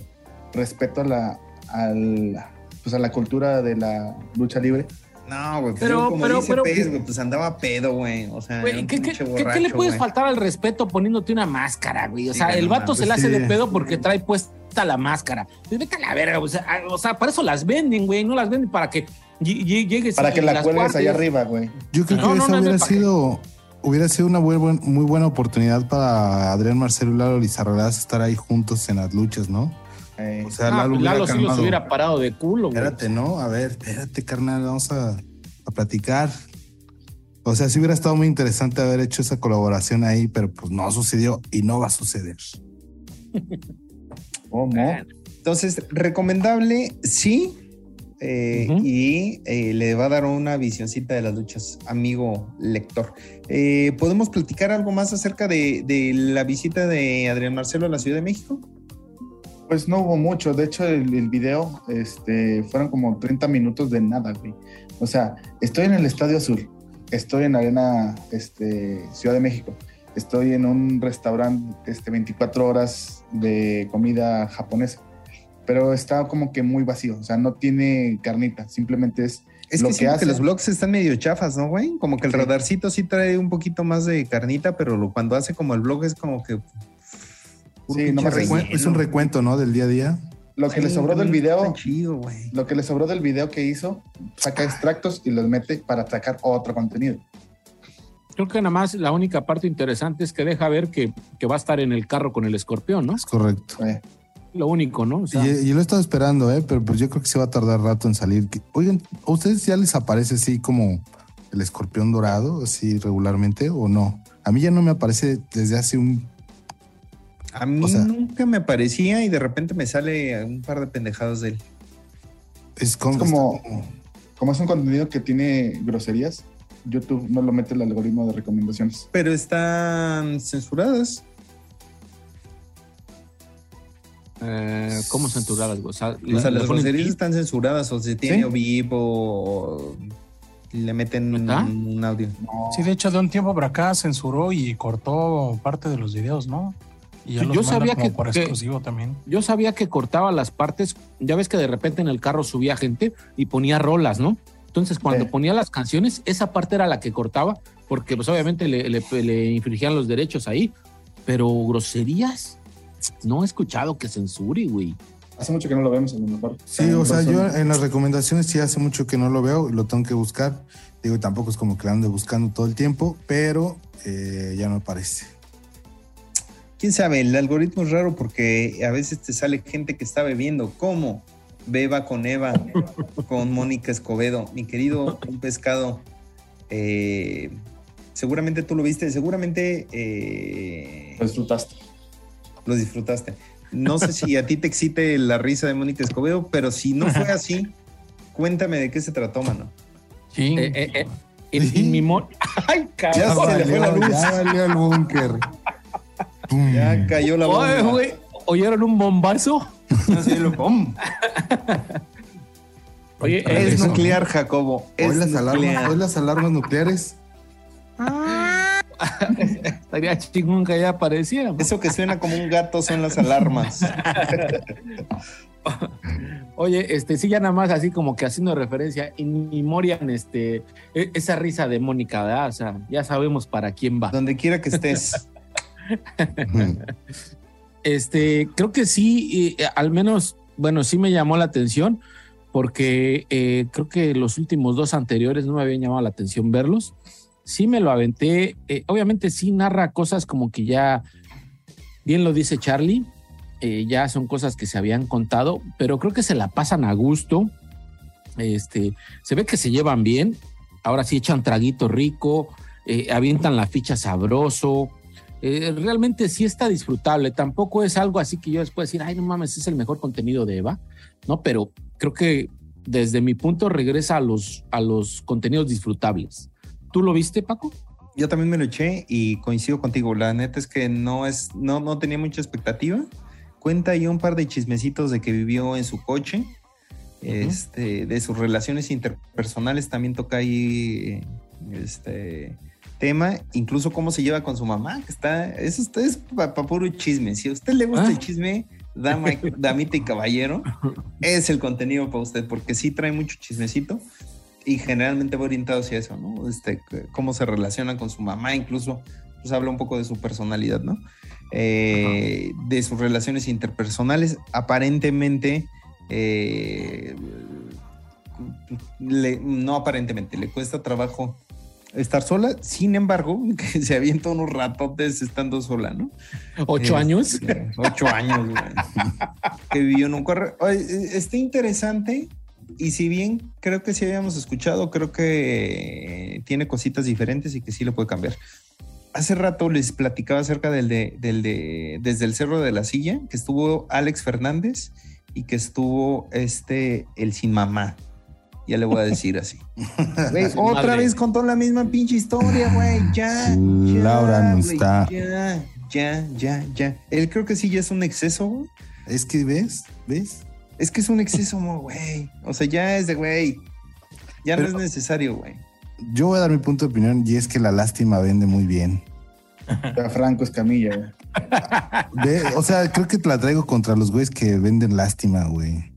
Speaker 5: respeto a la, al- pues a la cultura de la lucha libre.
Speaker 2: No, güey, pues
Speaker 4: Pero-
Speaker 2: como
Speaker 4: pero-
Speaker 2: dice
Speaker 4: pero-
Speaker 2: Pez, güey, pues andaba pedo, güey. O sea,
Speaker 4: Güey, ¿qué, qué,
Speaker 2: pinche
Speaker 4: qué- qué le puedes
Speaker 2: güey.
Speaker 4: faltar al respeto poniéndote una máscara, güey? O sea, el
Speaker 2: no
Speaker 4: vato se le hace
Speaker 3: sí.
Speaker 4: de pedo porque trae puesta la máscara. Pues vete a la verga, o sea, o sea, para eso las venden, güey, no las venden para que lle- lle- llegues
Speaker 5: Para que la cuelgues allá arriba, güey.
Speaker 3: Yo creo
Speaker 4: No,
Speaker 3: que
Speaker 4: no,
Speaker 3: esa hubiera sido, hubiera sido una muy, buen- muy buena oportunidad para Adrián Marcelo y Lalo Lizarraraz estar ahí juntos en las luchas, ¿no?
Speaker 5: Eh,
Speaker 3: O sea,
Speaker 4: Ah,
Speaker 3: Lalo hubiera
Speaker 4: Lalo sí los hubiera parado de culo, güey.
Speaker 3: Espérate, ¿no? A ver, espérate, carnal, vamos a, a platicar. O sea, sí hubiera estado muy interesante haber hecho esa colaboración ahí, pero pues no sucedió y no va a suceder.
Speaker 5: ¿Cómo?
Speaker 2: Entonces, recomendable, sí. eh. Y eh, le va a dar una visioncita de las luchas, amigo lector. Eh, ¿Podemos platicar algo más acerca de, de la visita de Adrián Marcelo a la Ciudad de México?
Speaker 5: Pues no hubo mucho. De hecho, el, el video este, fueron como 30 minutos de nada, güey. O sea, estoy en el Estadio Azul, estoy en Arena este, Ciudad de México, estoy en un restaurante este, 24 horas de comida japonesa, pero está como que muy vacío, o sea, no tiene carnita, simplemente es
Speaker 2: Es
Speaker 5: Lo
Speaker 2: que,
Speaker 5: que
Speaker 2: siento que
Speaker 5: hace-
Speaker 2: los blogs están medio chafas, ¿no, güey? Como que el
Speaker 5: Sí.
Speaker 2: radarcito sí trae un poquito más de carnita, pero lo- cuando hace como el blog es como que...
Speaker 5: Sí.
Speaker 3: Es un recuento, ¿no? Del día a día.
Speaker 5: lo que le sobró del video.
Speaker 2: chido.
Speaker 5: Lo que le sobró del video que hizo, saca extractos y los mete para sacar otro contenido.
Speaker 4: Creo que nada más la única parte interesante es que deja ver que, que va a estar en el carro con el escorpión, ¿no?
Speaker 3: Es correcto.
Speaker 5: Eh,
Speaker 4: Lo único, ¿no? O sea,
Speaker 3: Y, y lo he estado esperando, ¿eh? Pero pues yo creo que se va a tardar rato en salir. Oigan, ¿a ustedes ya les aparece así como el escorpión dorado, así regularmente o no? A mí ya no me aparece desde hace un...
Speaker 2: A mí
Speaker 3: O sea-
Speaker 2: nunca me aparecía y de repente me sale un par de pendejadas de él.
Speaker 3: Es como...
Speaker 5: Es como- es un contenido que tiene groserías, YouTube no lo mete el algoritmo de recomendaciones.
Speaker 2: Pero están censuradas.
Speaker 4: eh, ¿cómo censuradas? O sea,
Speaker 2: o sea, las groserías están censuradas. O se tiene
Speaker 5: ¿Sí?
Speaker 2: o vivo o le meten un audio.
Speaker 5: No.
Speaker 6: Sí, de hecho, de un tiempo para acá censuró y cortó parte de los videos, ¿no? Y ya
Speaker 4: Yo
Speaker 6: los
Speaker 4: sabía que-
Speaker 6: por
Speaker 4: que-
Speaker 6: exclusivo también.
Speaker 4: Yo sabía que cortaba las partes. Ya ves que de repente en el carro subía gente y ponía rolas, ¿no? Entonces, cuando
Speaker 5: Sí.
Speaker 4: ponía las canciones, esa parte era la que cortaba porque pues obviamente le, le, le infringían los derechos ahí, pero groserías, no he escuchado que censure, güey.
Speaker 5: Hace mucho que no lo vemos, lo mejor.
Speaker 3: Sí, o sea, yo en las recomendaciones sí hace mucho que no lo veo, lo tengo que buscar. Digo, tampoco es como que lo ande buscando todo el tiempo, pero eh, ya no me parece.
Speaker 2: Quién sabe, el algoritmo es raro porque a veces te sale gente que está bebiendo. ¿Cómo? Beba con Eva, con Mónica Escobedo. Mi querido, un pescado. eh, seguramente tú lo viste, seguramente eh,
Speaker 5: Lo disfrutaste.
Speaker 2: lo disfrutaste. No sé si a ti te excite la risa de Mónica Escobedo, pero si no fue así, cuéntame de qué se trató, mano.
Speaker 6: Sí.
Speaker 4: Eh, eh, eh, en, en mi mo- Ay,
Speaker 3: Ya
Speaker 4: cabrón.
Speaker 2: se le fue la luz.
Speaker 3: ya valió el búnker. Pum.
Speaker 2: Ya cayó la bomba.
Speaker 4: Oye, güey, ¿oyeron un bombazo?
Speaker 2: Así lo- ¡pum!
Speaker 4: Oye,
Speaker 2: Es nuclear, Jacobo.
Speaker 3: Hoy
Speaker 2: Es
Speaker 3: las, alarmas,
Speaker 2: nuclear.
Speaker 3: hoy las alarmas nucleares.
Speaker 4: estaría chingón que ya apareciera.
Speaker 2: Eso que suena como un gato son las alarmas.
Speaker 4: Oye, este, sí, ya nada más así como que haciendo referencia, y Morian, este, e- esa risa de Mónica, ¿verdad? O sea, ya sabemos para quién va.
Speaker 2: Donde quiera que estés.
Speaker 4: Este, creo que sí, eh, al menos, bueno, sí me llamó la atención, porque eh, creo que los últimos dos anteriores no me habían llamado la atención verlos. Sí me lo aventé. eh, obviamente sí narra cosas como que ya, bien lo dice Charlie, ya son cosas que se habían contado, pero creo que se la pasan a gusto. Este, se ve que se llevan bien. Ahora sí echan traguito rico, avientan la ficha sabroso. Eh, realmente sí está disfrutable. Tampoco es algo así que yo después decir, ay, no mames, es el mejor contenido de Eva, ¿no? Pero creo que desde mi punto regresa a los, a los contenidos disfrutables. ¿Tú lo viste, Paco?
Speaker 2: Yo también me lo eché y coincido contigo. La neta es que no es, no, no tenía mucha expectativa. Cuenta ahí un par de chismecitos de que vivió en su coche. Este, de sus relaciones interpersonales también toca ahí este tema, incluso cómo se lleva con su mamá, que está, eso está- es para puro chisme. Si a usted le gusta
Speaker 4: Ah.
Speaker 2: el chisme, dama, damita y caballero, es el contenido para usted, porque sí trae mucho chismecito y generalmente va orientado hacia eso, ¿no? Este, cómo se relaciona con su mamá, incluso, pues habla un poco de su personalidad, ¿no? Eh, de sus relaciones interpersonales, aparentemente, eh, le- no aparentemente, le cuesta trabajo estar sola, sin embargo, que se avienta unos ratotes estando sola, ¿no?
Speaker 4: ¿Ocho
Speaker 2: Este,
Speaker 4: años?
Speaker 2: Ocho años, güey. que vivió en un correo. Está interesante. Y si bien creo que sí habíamos escuchado, creo que tiene cositas diferentes y que sí lo puede cambiar. Hace rato les platicaba acerca del de, del de Desde el Cerro de la Silla, que estuvo Alex Fernández y que estuvo este, el Sin Mamá. Ya le voy a decir así. Otra
Speaker 4: madre.
Speaker 2: vez contó la misma pinche historia, güey. Ya, ya.
Speaker 3: Laura no está.
Speaker 2: Ya, ya, ya, ya. Él creo que sí ya es un exceso, güey.
Speaker 3: Es que ves, ves.
Speaker 2: Es que es un exceso, güey. O sea, ya es de, güey. Ya
Speaker 3: Pero-
Speaker 2: no es necesario, güey.
Speaker 3: Yo voy a dar mi punto de opinión y es que la lástima vende muy bien.
Speaker 5: Franco Escamilla, güey.
Speaker 3: O sea, creo que te la traigo contra los güeyes que venden lástima, güey.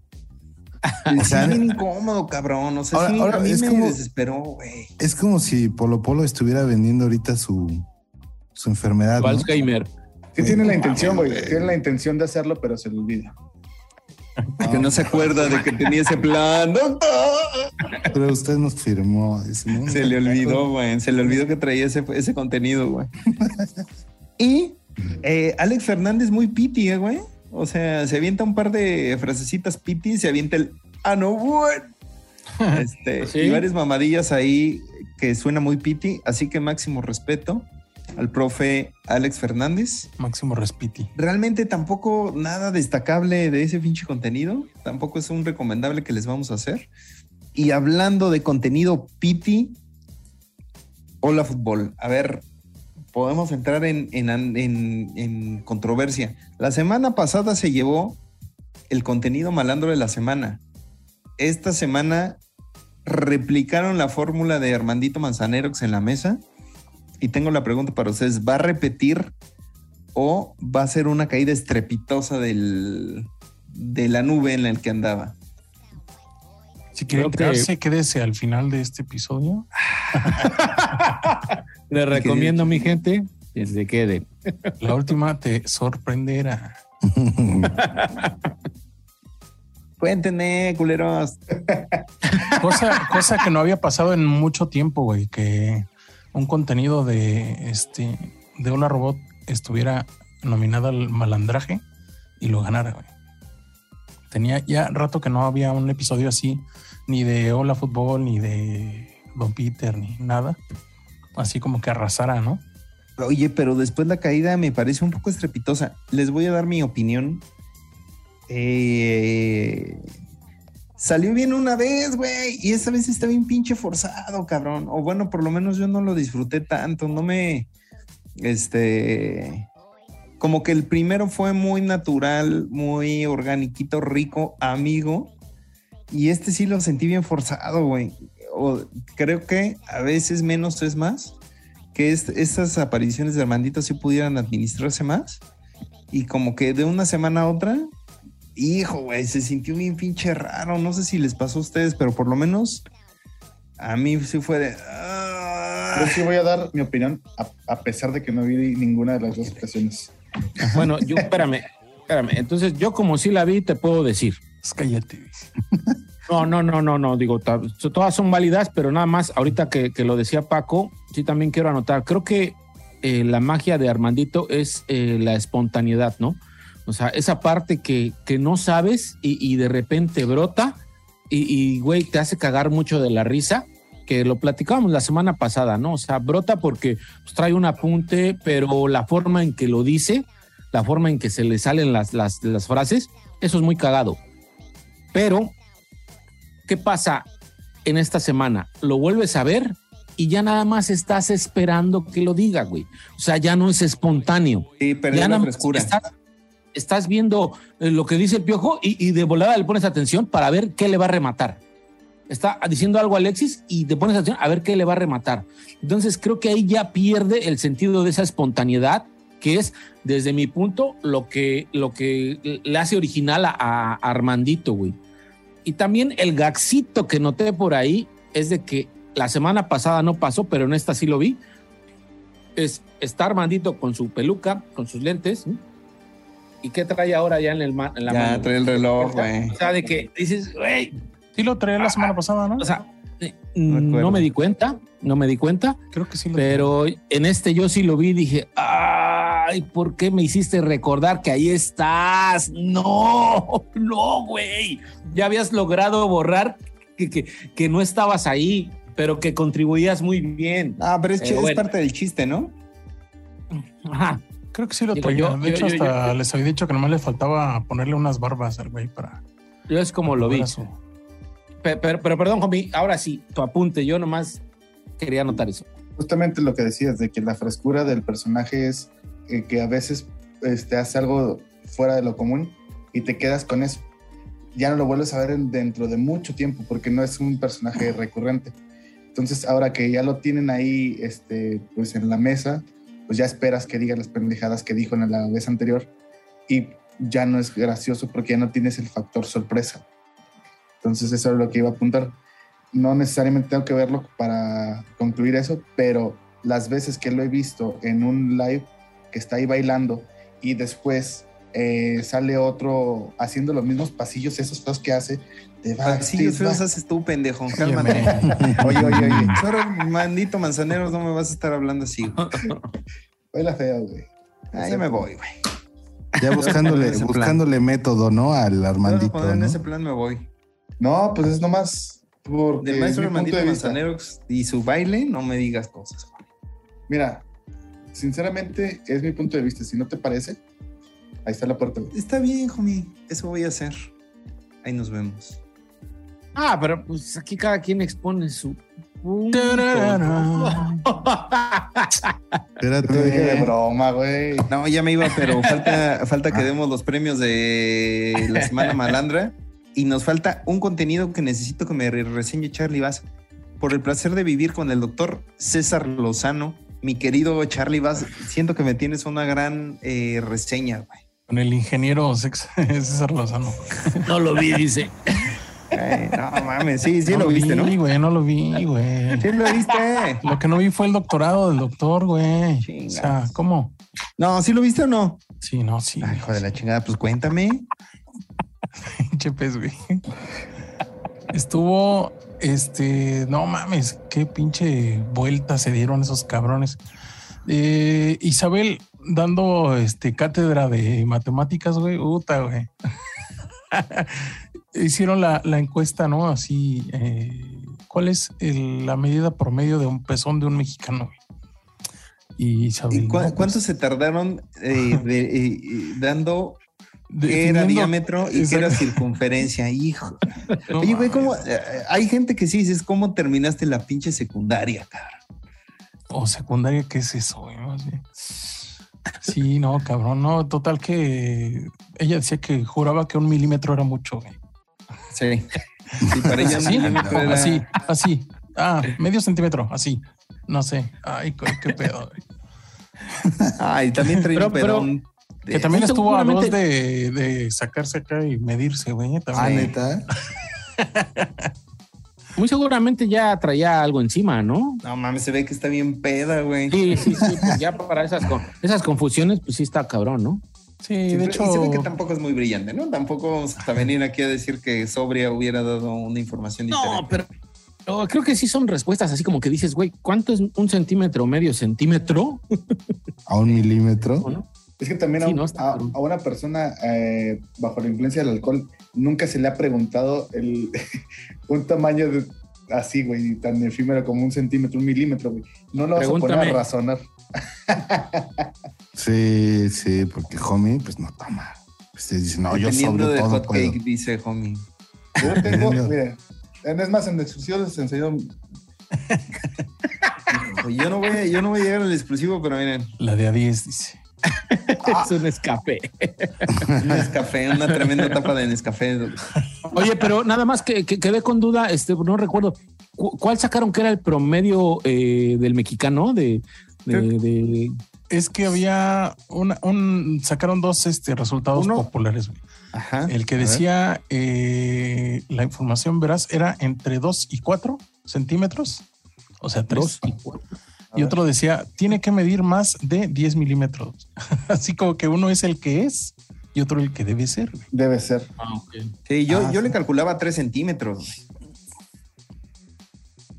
Speaker 2: Es bien incómodo, cabrón. O sea,
Speaker 3: ahora-
Speaker 2: sí,
Speaker 3: ahora
Speaker 2: a mí
Speaker 3: es
Speaker 2: me
Speaker 3: como-
Speaker 2: desesperó, güey.
Speaker 3: Es como si Polo Polo estuviera vendiendo ahorita su, su enfermedad. ¿no?
Speaker 4: Alzheimer.
Speaker 5: Sí tiene la
Speaker 3: No
Speaker 5: intención, güey. Tiene la intención de hacerlo, pero se le olvida.
Speaker 2: Que no se acuerda de que tenía ese plan.
Speaker 3: Pero usted nos firmó. eso, ¿no?
Speaker 2: Se le olvidó, güey. Se le olvidó que traía ese, ese contenido, güey. Y eh, Alex Fernández muy piti, eh, güey. O sea, se avienta un par de frasecitas piti, se avienta el ah, no, bueno. Este,
Speaker 4: Sí.
Speaker 2: Y varias mamadillas ahí que suena muy piti. Así que máximo respeto al profe Alex Fernández.
Speaker 6: Máximo Respiti.
Speaker 2: Realmente tampoco nada destacable de ese pinche contenido. Tampoco es un recomendable que les vamos a hacer. Y hablando de contenido piti, hola fútbol. A ver, podemos entrar en, en- en- en controversia. La semana pasada se llevó el contenido malandro de la semana. Esta semana replicaron la fórmula de Armandito Manzanerox en la mesa. Y tengo la pregunta para ustedes: ¿va a repetir o va a ser una caída estrepitosa del, de la nube en la que andaba?
Speaker 6: Si quiere
Speaker 4: Creo que-
Speaker 6: enterarse, quédese al final de este episodio.
Speaker 4: Le recomiendo a mi gente que se quede.
Speaker 6: La última te sorprenderá.
Speaker 2: Cuéntenme, culeros.
Speaker 6: Cosa, cosa que no había pasado en mucho tiempo, güey, que un contenido de este de una robot estuviera nominada al malandraje y lo ganara, güey. Tenía ya rato que no había un episodio así, ni de Hola Fútbol, ni de Don Peter, ni nada. Así como que arrasara, ¿no?
Speaker 2: Oye, pero después la caída me parece un poco estrepitosa. Les voy a dar mi opinión. Eh, salió bien una vez, güey, y esta vez está bien pinche forzado, cabrón. O bueno, por lo menos yo no lo disfruté tanto, no me, este, como que el primero fue muy natural, muy orgánico, rico, amigo, y este sí lo sentí bien forzado, güey. O creo que a veces menos es más, que est- estas apariciones de Armandito sí pudieran administrarse más, y como que de una semana a otra, hijo, güey, se sintió bien pinche raro. No sé si les pasó a ustedes, pero por lo menos a mí sí fue de. ah.
Speaker 5: Yo sí voy a dar mi opinión, a, a pesar de que no vi ninguna de las dos ocasiones.
Speaker 4: Bueno, yo, espérame, espérame. Entonces, yo como sí la vi, te puedo decir.
Speaker 6: Cállate.
Speaker 4: No, no, no, no, no, digo, todas son válidas, pero nada más, ahorita que, que lo decía Paco, sí también quiero anotar, creo que eh, la magia de Armandito es eh, la espontaneidad, ¿no? O sea, esa parte que, que no sabes y, y de repente brota y, güey, te hace cagar mucho de la risa, que lo platicábamos la semana pasada, ¿no? O sea, brota porque pues, trae un apunte, pero la forma en que lo dice, la forma en que se le salen las, las frases, eso es muy cagado. Pero ¿qué pasa en esta semana? Lo vuelves a ver y ya nada más estás esperando que lo diga, güey. O sea, ya no es espontáneo.
Speaker 2: Sí,
Speaker 4: Ya
Speaker 2: perdió la frescura.
Speaker 4: Estás, estás viendo eh, lo que dice el piojo y, y de volada le pones atención para ver qué le va a rematar. Está diciendo algo Alexis y te pones atención a ver qué le va a rematar. Entonces creo que ahí ya pierde el sentido de esa espontaneidad que es desde mi punto lo que, lo que le hace original a, a Armandito, güey. Y también el gaxito que noté por ahí es de que la semana pasada no pasó, pero en esta sí lo vi. Es está Armandito con su peluca, con sus lentes. ¿Y qué trae ahora ya en, el ma- en la
Speaker 2: Ya
Speaker 4: mano?
Speaker 2: trae el reloj, güey.
Speaker 4: O sea, de que dices, güey,
Speaker 6: Sí lo traía la semana pasada, ¿no?
Speaker 4: o sea, eh,
Speaker 2: Me acuerdo.
Speaker 4: no me di cuenta, no me di cuenta,
Speaker 6: Creo que sí lo
Speaker 4: pero en este yo sí lo vi y dije, ay, ¿por qué me hiciste recordar que ahí estás? No, no, güey. Ya habías logrado borrar que, que, que no estabas ahí, pero que contribuías muy bien.
Speaker 2: Ah, pero es,
Speaker 4: bueno.
Speaker 2: parte del chiste, ¿no?
Speaker 4: Ajá.
Speaker 6: Creo que sí lo
Speaker 4: yo-
Speaker 6: de hecho,
Speaker 4: yo- yo-
Speaker 6: hasta
Speaker 4: yo-
Speaker 6: les había dicho que nomás le faltaba ponerle unas barbas al güey para.
Speaker 4: Yo es como lo vi.
Speaker 6: su-
Speaker 4: Pero, pero, perdón, Jomi, ahora sí, tu apunte, yo nomás quería anotar eso.
Speaker 5: Justamente lo que decías, de que la frescura del personaje es eh, que a veces este, hace algo fuera de lo común y te quedas con eso. Ya no lo vuelves a ver en- dentro de mucho tiempo porque no es un personaje recurrente. Entonces, ahora que ya lo tienen ahí este, pues en la mesa, pues ya esperas que diga las pendejadas que dijo en la vez anterior y ya no es gracioso porque ya no tienes el factor sorpresa. Entonces, eso es lo que iba a apuntar. No necesariamente tengo que verlo para concluir eso, pero las veces que lo he visto en un live que está ahí bailando y después eh, sale otro haciendo los mismos pasillos, esos feos que hace, te va,
Speaker 2: Pasillos feos haces tú, pendejo. Cálmate.
Speaker 5: Oye, oye, oye,
Speaker 2: Ahora, mandito manzaneros, no me vas a estar hablando así. güey.
Speaker 5: baila feo, güey.
Speaker 2: Ah, ya me voy, güey.
Speaker 3: Ya buscándole,
Speaker 2: plan.
Speaker 3: buscándole método, ¿no? Al Armandito.
Speaker 2: en
Speaker 3: ¿no?
Speaker 2: ese plan me voy.
Speaker 5: No, pues es nomás porque
Speaker 2: Del maestro Armandito
Speaker 5: de.
Speaker 2: Manzaneros y su baile, no me digas cosas. güey.
Speaker 5: Mira, sinceramente es mi punto de vista. Si no te parece, ahí está la puerta.
Speaker 2: Está bien, homie. Eso voy a hacer. Ahí nos vemos.
Speaker 4: Ah, pero pues aquí cada quien expone su punto.
Speaker 3: Espérate.
Speaker 5: Te dije de broma, güey.
Speaker 2: No, ya me iba, pero falta, falta que demos los premios de la Semana Malandra. Y nos falta un contenido que necesito que me re- reseñe Charlie Bass. Por el placer de vivir con el doctor César Lozano. Mi querido Charlie Bass, siento que me tienes una gran eh, reseña, güey.
Speaker 6: Con el ingeniero Sex- César Lozano.
Speaker 4: No lo vi, dice.
Speaker 2: Ay, no mames, sí, sí lo viste, ¿no?
Speaker 6: vi, güey, no lo vi, güey.
Speaker 2: Sí lo viste.
Speaker 6: Lo que no vi fue el doctorado del doctor, güey. O sea, ¿cómo?
Speaker 2: No, ¿sí lo viste o no?
Speaker 6: Sí, no, sí.
Speaker 2: Ay, hijo de la chingada, pues cuéntame.
Speaker 6: Pinche pez, güey. Estuvo, este, no mames, qué pinche vuelta se dieron esos cabrones. Eh, Isabel dando este cátedra de matemáticas, güey, puta, güey. Hicieron la, la encuesta, ¿no? Así, eh, ¿cuál es el- la medida promedio de un pezón de un mexicano? güey? Y Isabel.
Speaker 2: ¿Y cu-
Speaker 6: no, pues,
Speaker 2: cuánto se tardaron de- eh, dando qué era diámetro y qué era circunferencia? Hijo.
Speaker 6: No
Speaker 2: Oye, güey. ¿cómo? eh, hay gente que sí dices, ¿cómo terminaste la pinche secundaria, cabrón?
Speaker 6: O secundaria, ¿qué es eso? güey? Sí, no, cabrón, no, total que ella decía que juraba que un milímetro era mucho, güey.
Speaker 2: Sí. Sí, para ella un
Speaker 6: ¿Así?
Speaker 2: era-
Speaker 6: así, así. Ah, medio centímetro, así. No sé. Ay, qué pedo. güey.
Speaker 2: Ay, también traía
Speaker 4: Pero-
Speaker 2: un
Speaker 4: pero-
Speaker 2: pedón.
Speaker 6: Que también estuvo a dos de, de sacarse acá y medirse, güey.
Speaker 3: Ah,
Speaker 6: También.
Speaker 3: neta.
Speaker 4: Muy seguramente ya traía algo encima, ¿no?
Speaker 2: No mames, se ve que está bien peda, güey.
Speaker 4: Sí, sí, sí. pues ya para esas, con- esas confusiones, pues sí está cabrón, ¿no?
Speaker 6: Sí,
Speaker 2: Sí,
Speaker 6: de hecho.
Speaker 2: y se ve que tampoco es muy brillante, ¿no? Tampoco vamos a venir aquí a decir que Sobria hubiera dado una información
Speaker 4: No,
Speaker 2: diferente.
Speaker 4: pero, pero creo que sí son respuestas así como que dices, güey, ¿cuánto es un centímetro, medio centímetro?
Speaker 3: A un milímetro.
Speaker 4: ¿O no?
Speaker 5: Es que también
Speaker 4: Sí,
Speaker 5: a,
Speaker 4: no,
Speaker 5: una persona eh, bajo la influencia del alcohol nunca se le ha preguntado el, un tamaño de- así, güey, tan efímero como un centímetro, un milímetro, güey. No lo vas a poner a razonar.
Speaker 3: Sí, sí, porque homie, pues no toma. Pues te dice, no, yo sobre
Speaker 2: de
Speaker 3: todo
Speaker 2: hot
Speaker 3: puedo.
Speaker 2: cake, dice homie.
Speaker 5: Yo tengo, mire, es más, en exclusión les enseño
Speaker 2: Oye, Yo no voy, a- yo no voy a llegar al exclusivo, pero miren,
Speaker 6: La de a 10, dice.
Speaker 4: Es un escape.
Speaker 2: un Nescafé, una tremenda tapa de Nescafé.
Speaker 4: Oye, pero nada más que, que quedé con duda, este, no recuerdo. ¿cu- ¿Cuál sacaron que era el promedio eh, del mexicano? De, de,
Speaker 2: Creo-
Speaker 4: de-
Speaker 6: Es que había una, un, sacaron dos este, resultados
Speaker 2: Uno.
Speaker 6: populares. güey.
Speaker 2: Ajá.
Speaker 6: El que decía eh, la información veraz era entre 2 y 4 centímetros, o sea, 3.
Speaker 4: dos y cuatro.
Speaker 6: Y otro decía, tiene que medir más de 10 milímetros. Así como que uno es el que es y otro el que debe ser.
Speaker 5: debe ser.
Speaker 4: Ah, ok.
Speaker 2: Sí, yo,
Speaker 3: Ah,
Speaker 2: yo
Speaker 3: sí.
Speaker 2: le calculaba 3 centímetros.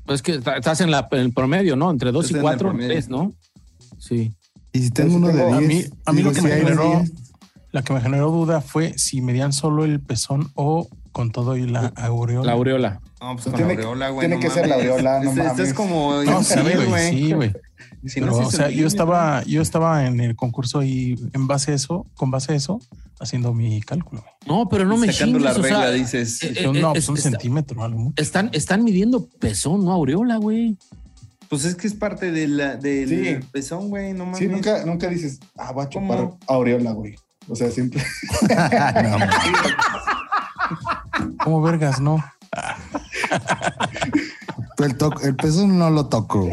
Speaker 4: Pues es que está- estás en, la, en el promedio, ¿no? Entre dos
Speaker 2: Estás
Speaker 4: y
Speaker 2: en el
Speaker 4: cuatro,
Speaker 2: promedio.
Speaker 4: tres, ¿no? Sí.
Speaker 3: Y si tengo uno de
Speaker 5: a
Speaker 3: 10.
Speaker 6: mí- a mí lo que
Speaker 3: si
Speaker 6: me generó-
Speaker 3: 10,
Speaker 6: La que me generó duda fue si medían solo el pezón o con todo y la aureola.
Speaker 4: La aureola.
Speaker 2: No, pues
Speaker 5: Pues
Speaker 2: con
Speaker 5: tiene-
Speaker 2: aureola, güey.
Speaker 5: tiene
Speaker 2: no
Speaker 5: que ser la aureola, no
Speaker 2: Este- este
Speaker 5: mames.
Speaker 2: es como
Speaker 6: No, sí, güey, sí, güey.
Speaker 2: Si
Speaker 6: Pero,
Speaker 2: no, sí
Speaker 6: o sea, yo estaba, yo estaba en el concurso y en base a eso, con base a eso, haciendo mi cálculo. güey.
Speaker 4: No, pero no me
Speaker 2: Sacando la
Speaker 4: chingues, o sea,
Speaker 2: regla, dices.
Speaker 4: eh, eh,
Speaker 6: no, pues un
Speaker 4: es- está-
Speaker 6: centímetro, a lo mucho.
Speaker 4: Están, están midiendo pezón, no aureola, güey.
Speaker 2: Pues es que es parte de la, del
Speaker 5: Sí.
Speaker 2: pezón, güey. No mames.
Speaker 5: Sí, nunca, nunca dices, ah, va a chupar
Speaker 2: ¿Cómo?
Speaker 5: aureola, güey. O sea, siempre.
Speaker 3: No,
Speaker 6: ¿Cómo vergas, no?
Speaker 3: El, to- el peso no lo toco.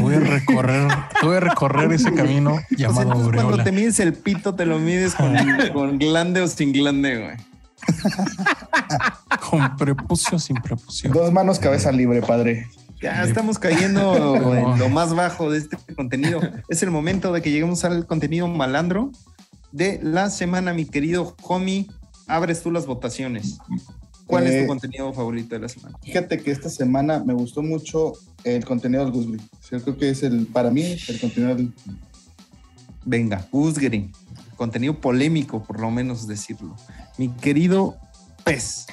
Speaker 6: Voy a recorrer, voy a recorrer ese camino
Speaker 2: O sea,
Speaker 6: llamado
Speaker 2: cuando te mides el pito, te lo mides con, con glande o sin glande, güey.
Speaker 6: Con prepucio sin prepucio.
Speaker 5: Dos manos, cabeza libre, padre.
Speaker 2: Ya estamos cayendo en lo más bajo de este contenido. Es el momento de que lleguemos al contenido malandro de la semana, mi querido homie. Abres tú las votaciones. ¿Cuál es
Speaker 5: Eh,
Speaker 2: tu contenido favorito de la semana?
Speaker 5: Fíjate que esta semana me gustó mucho el contenido del Gusby. Yo creo que es el, para mí, el contenido del.
Speaker 2: Venga, Usgri. Contenido polémico, por lo menos decirlo. Mi querido pez.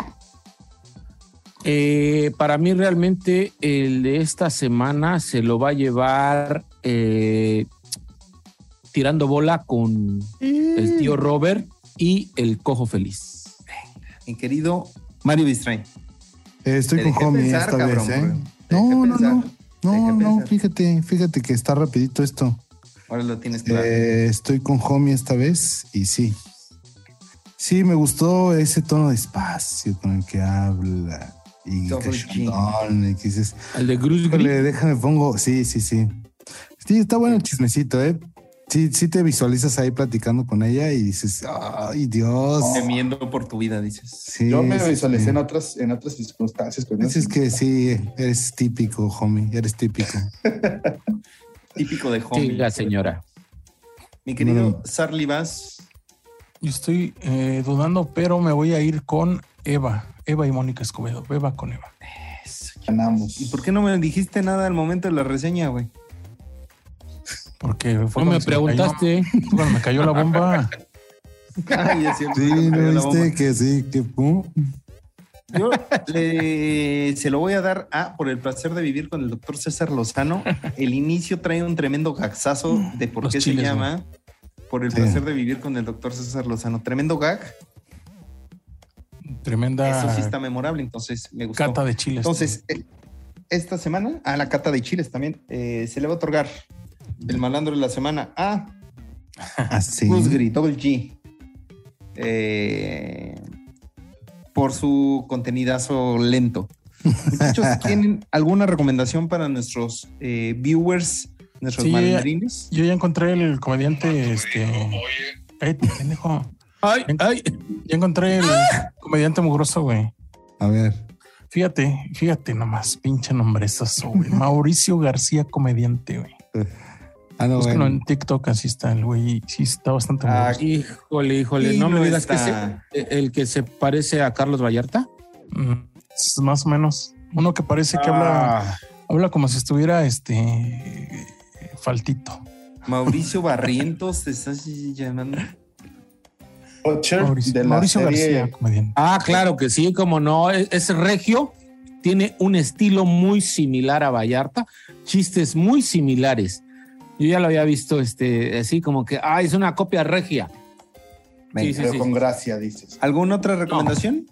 Speaker 4: Eh, para mí realmente el de esta semana se lo va a llevar eh, tirando bola con el tío Robert y el cojo feliz.
Speaker 2: Mi querido Mario Bistrain.
Speaker 3: Eh, estoy con homie
Speaker 2: pensar,
Speaker 3: esta
Speaker 2: cabrón,
Speaker 3: vez, ¿eh? No, no, no. No, no, fíjate, fíjate que está rapidito esto.
Speaker 2: Ahora lo tienes claro.
Speaker 3: Eh, estoy con homie esta vez y sí. Sí, me gustó ese tono de espacio con el que habla y cachondón, y que dices,
Speaker 4: El de
Speaker 3: Híjole, déjame pongo. Sí, sí, sí. Sí, está bueno el chismecito, ¿eh? Sí, sí te visualizas ahí platicando con ella y dices, ay Dios.
Speaker 2: Temiendo por tu vida, dices.
Speaker 3: Sí,
Speaker 5: Yo me visualicé
Speaker 3: sí.
Speaker 5: en otras, en otras circunstancias. con
Speaker 3: Pues
Speaker 5: eso.
Speaker 3: es que sí, eres típico, homie, eres típico.
Speaker 2: Típico de homie.
Speaker 4: Siga, señora.
Speaker 2: Mi querido
Speaker 3: No.
Speaker 2: Sarly Vaz.
Speaker 6: Yo estoy eh, dudando, pero me voy a ir con Eva. Eva y Mónica Escobedo. Eva con Eva.
Speaker 5: Ganamos.
Speaker 2: ¿Y por qué no me dijiste nada al momento de la reseña, güey?
Speaker 6: Porque fue
Speaker 4: No me
Speaker 6: cayó-
Speaker 4: preguntaste.
Speaker 6: fue cuando me cayó la bomba.
Speaker 2: Ay, es cierto,
Speaker 3: Sí,
Speaker 2: me cayó
Speaker 3: ¿no viste que sí, que pum?
Speaker 2: Yo le- se lo voy a dar a por el placer de vivir con el doctor César Lozano. El inicio trae un tremendo gaxazo de por
Speaker 6: Los
Speaker 2: qué
Speaker 6: chiles,
Speaker 2: se llama por el
Speaker 3: Sí.
Speaker 2: placer de vivir con el doctor César Lozano. Tremendo gag.
Speaker 6: Tremenda
Speaker 2: Eso sí está memorable, entonces me gustó.
Speaker 6: cata de chiles.
Speaker 2: Entonces, eh, esta semana, a la cata de chiles también, eh, se le va a otorgar el malandro de la semana a
Speaker 3: Así.
Speaker 2: Bruce Gris, Double G. Eh, por su contenidazo lento. Muchachos, ¿tienen alguna recomendación para nuestros eh, viewers, nuestros
Speaker 6: Sí,
Speaker 2: malandrines?
Speaker 6: Yo ya encontré el comediante, este. Ay, pendejo.
Speaker 4: Ay, ay.
Speaker 6: Ya encontré el comediante mugroso, güey.
Speaker 3: A ver.
Speaker 6: Fíjate, fíjate nomás, pinche nombrezoso, güey. Mauricio García, comediante, güey.
Speaker 3: Ah, no,
Speaker 6: Búsquenlo
Speaker 3: bueno.
Speaker 6: en TikTok, así está el güey. Sí, está bastante
Speaker 2: Ah.
Speaker 4: Híjole, híjole. No me digas que ese- el que se parece a Carlos Vallarta.
Speaker 6: Mm, es más o menos. Uno que parece que habla,
Speaker 4: Ah,
Speaker 6: habla como si estuviera este faltito.
Speaker 2: Mauricio Barrientos, ¿te estás llamando?
Speaker 6: Mauricio,
Speaker 5: de la
Speaker 6: Mauricio
Speaker 5: serie-
Speaker 6: García, comediante.
Speaker 4: Ah, claro que sí, como no. Es, es regio, tiene un estilo muy similar a Vallarta, chistes muy similares. Yo ya lo había visto, este, así como que, ah, es una copia regia. Sí, sí,
Speaker 5: pero
Speaker 4: sí,
Speaker 5: con
Speaker 4: sí.
Speaker 5: gracia, dices.
Speaker 2: ¿Alguna otra recomendación?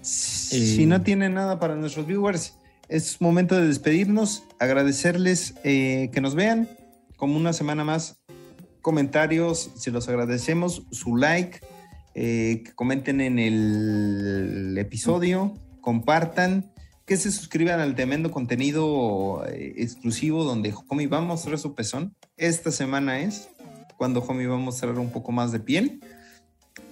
Speaker 2: Si
Speaker 4: Eh.
Speaker 2: no tienen nada para nuestros viewers, es momento de despedirnos, agradecerles eh, que nos vean como una semana más. Comentarios, se los agradecemos, su like, eh, que comenten en el episodio, compartan, que se suscriban al tremendo contenido eh, exclusivo donde Homie va a mostrar su pezón. Esta semana es cuando Homie va a mostrar un poco más de piel.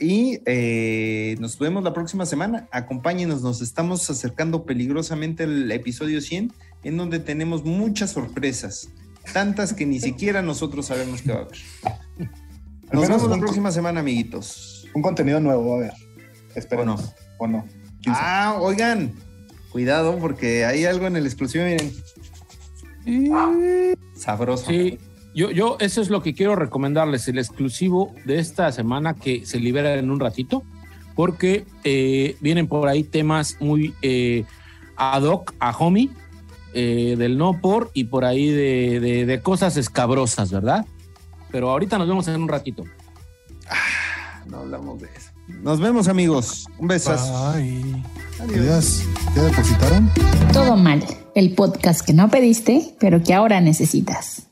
Speaker 2: Y eh, nos vemos la próxima semana. Acompáñenos, nos estamos acercando peligrosamente al episodio 100, en donde tenemos muchas sorpresas, tantas que ni siquiera nosotros sabemos que va a haber. Nos vemos la próxima semana, amiguitos.
Speaker 5: Un contenido nuevo, a ver. Esperemos.
Speaker 2: ¿O
Speaker 5: ¿O no? ¿Quién sabe?
Speaker 2: Ah, oigan, cuidado porque hay algo en el exclusivo, miren. Sabroso.
Speaker 4: Sí, yo, yo, eso es lo que quiero recomendarles, el exclusivo de esta semana que se libera en un ratito, porque eh, vienen por ahí temas muy eh, ad hoc a homie, eh, del no por y por ahí de, de- de cosas escabrosas, ¿verdad? Pero ahorita nos vemos en un ratito.
Speaker 2: No hablamos de eso. Nos vemos, amigos. Un besazo.
Speaker 6: Ay.
Speaker 3: Adiós. ¿Ya depositaron?
Speaker 7: Todo mal, el podcast que no pediste, pero que ahora necesitas.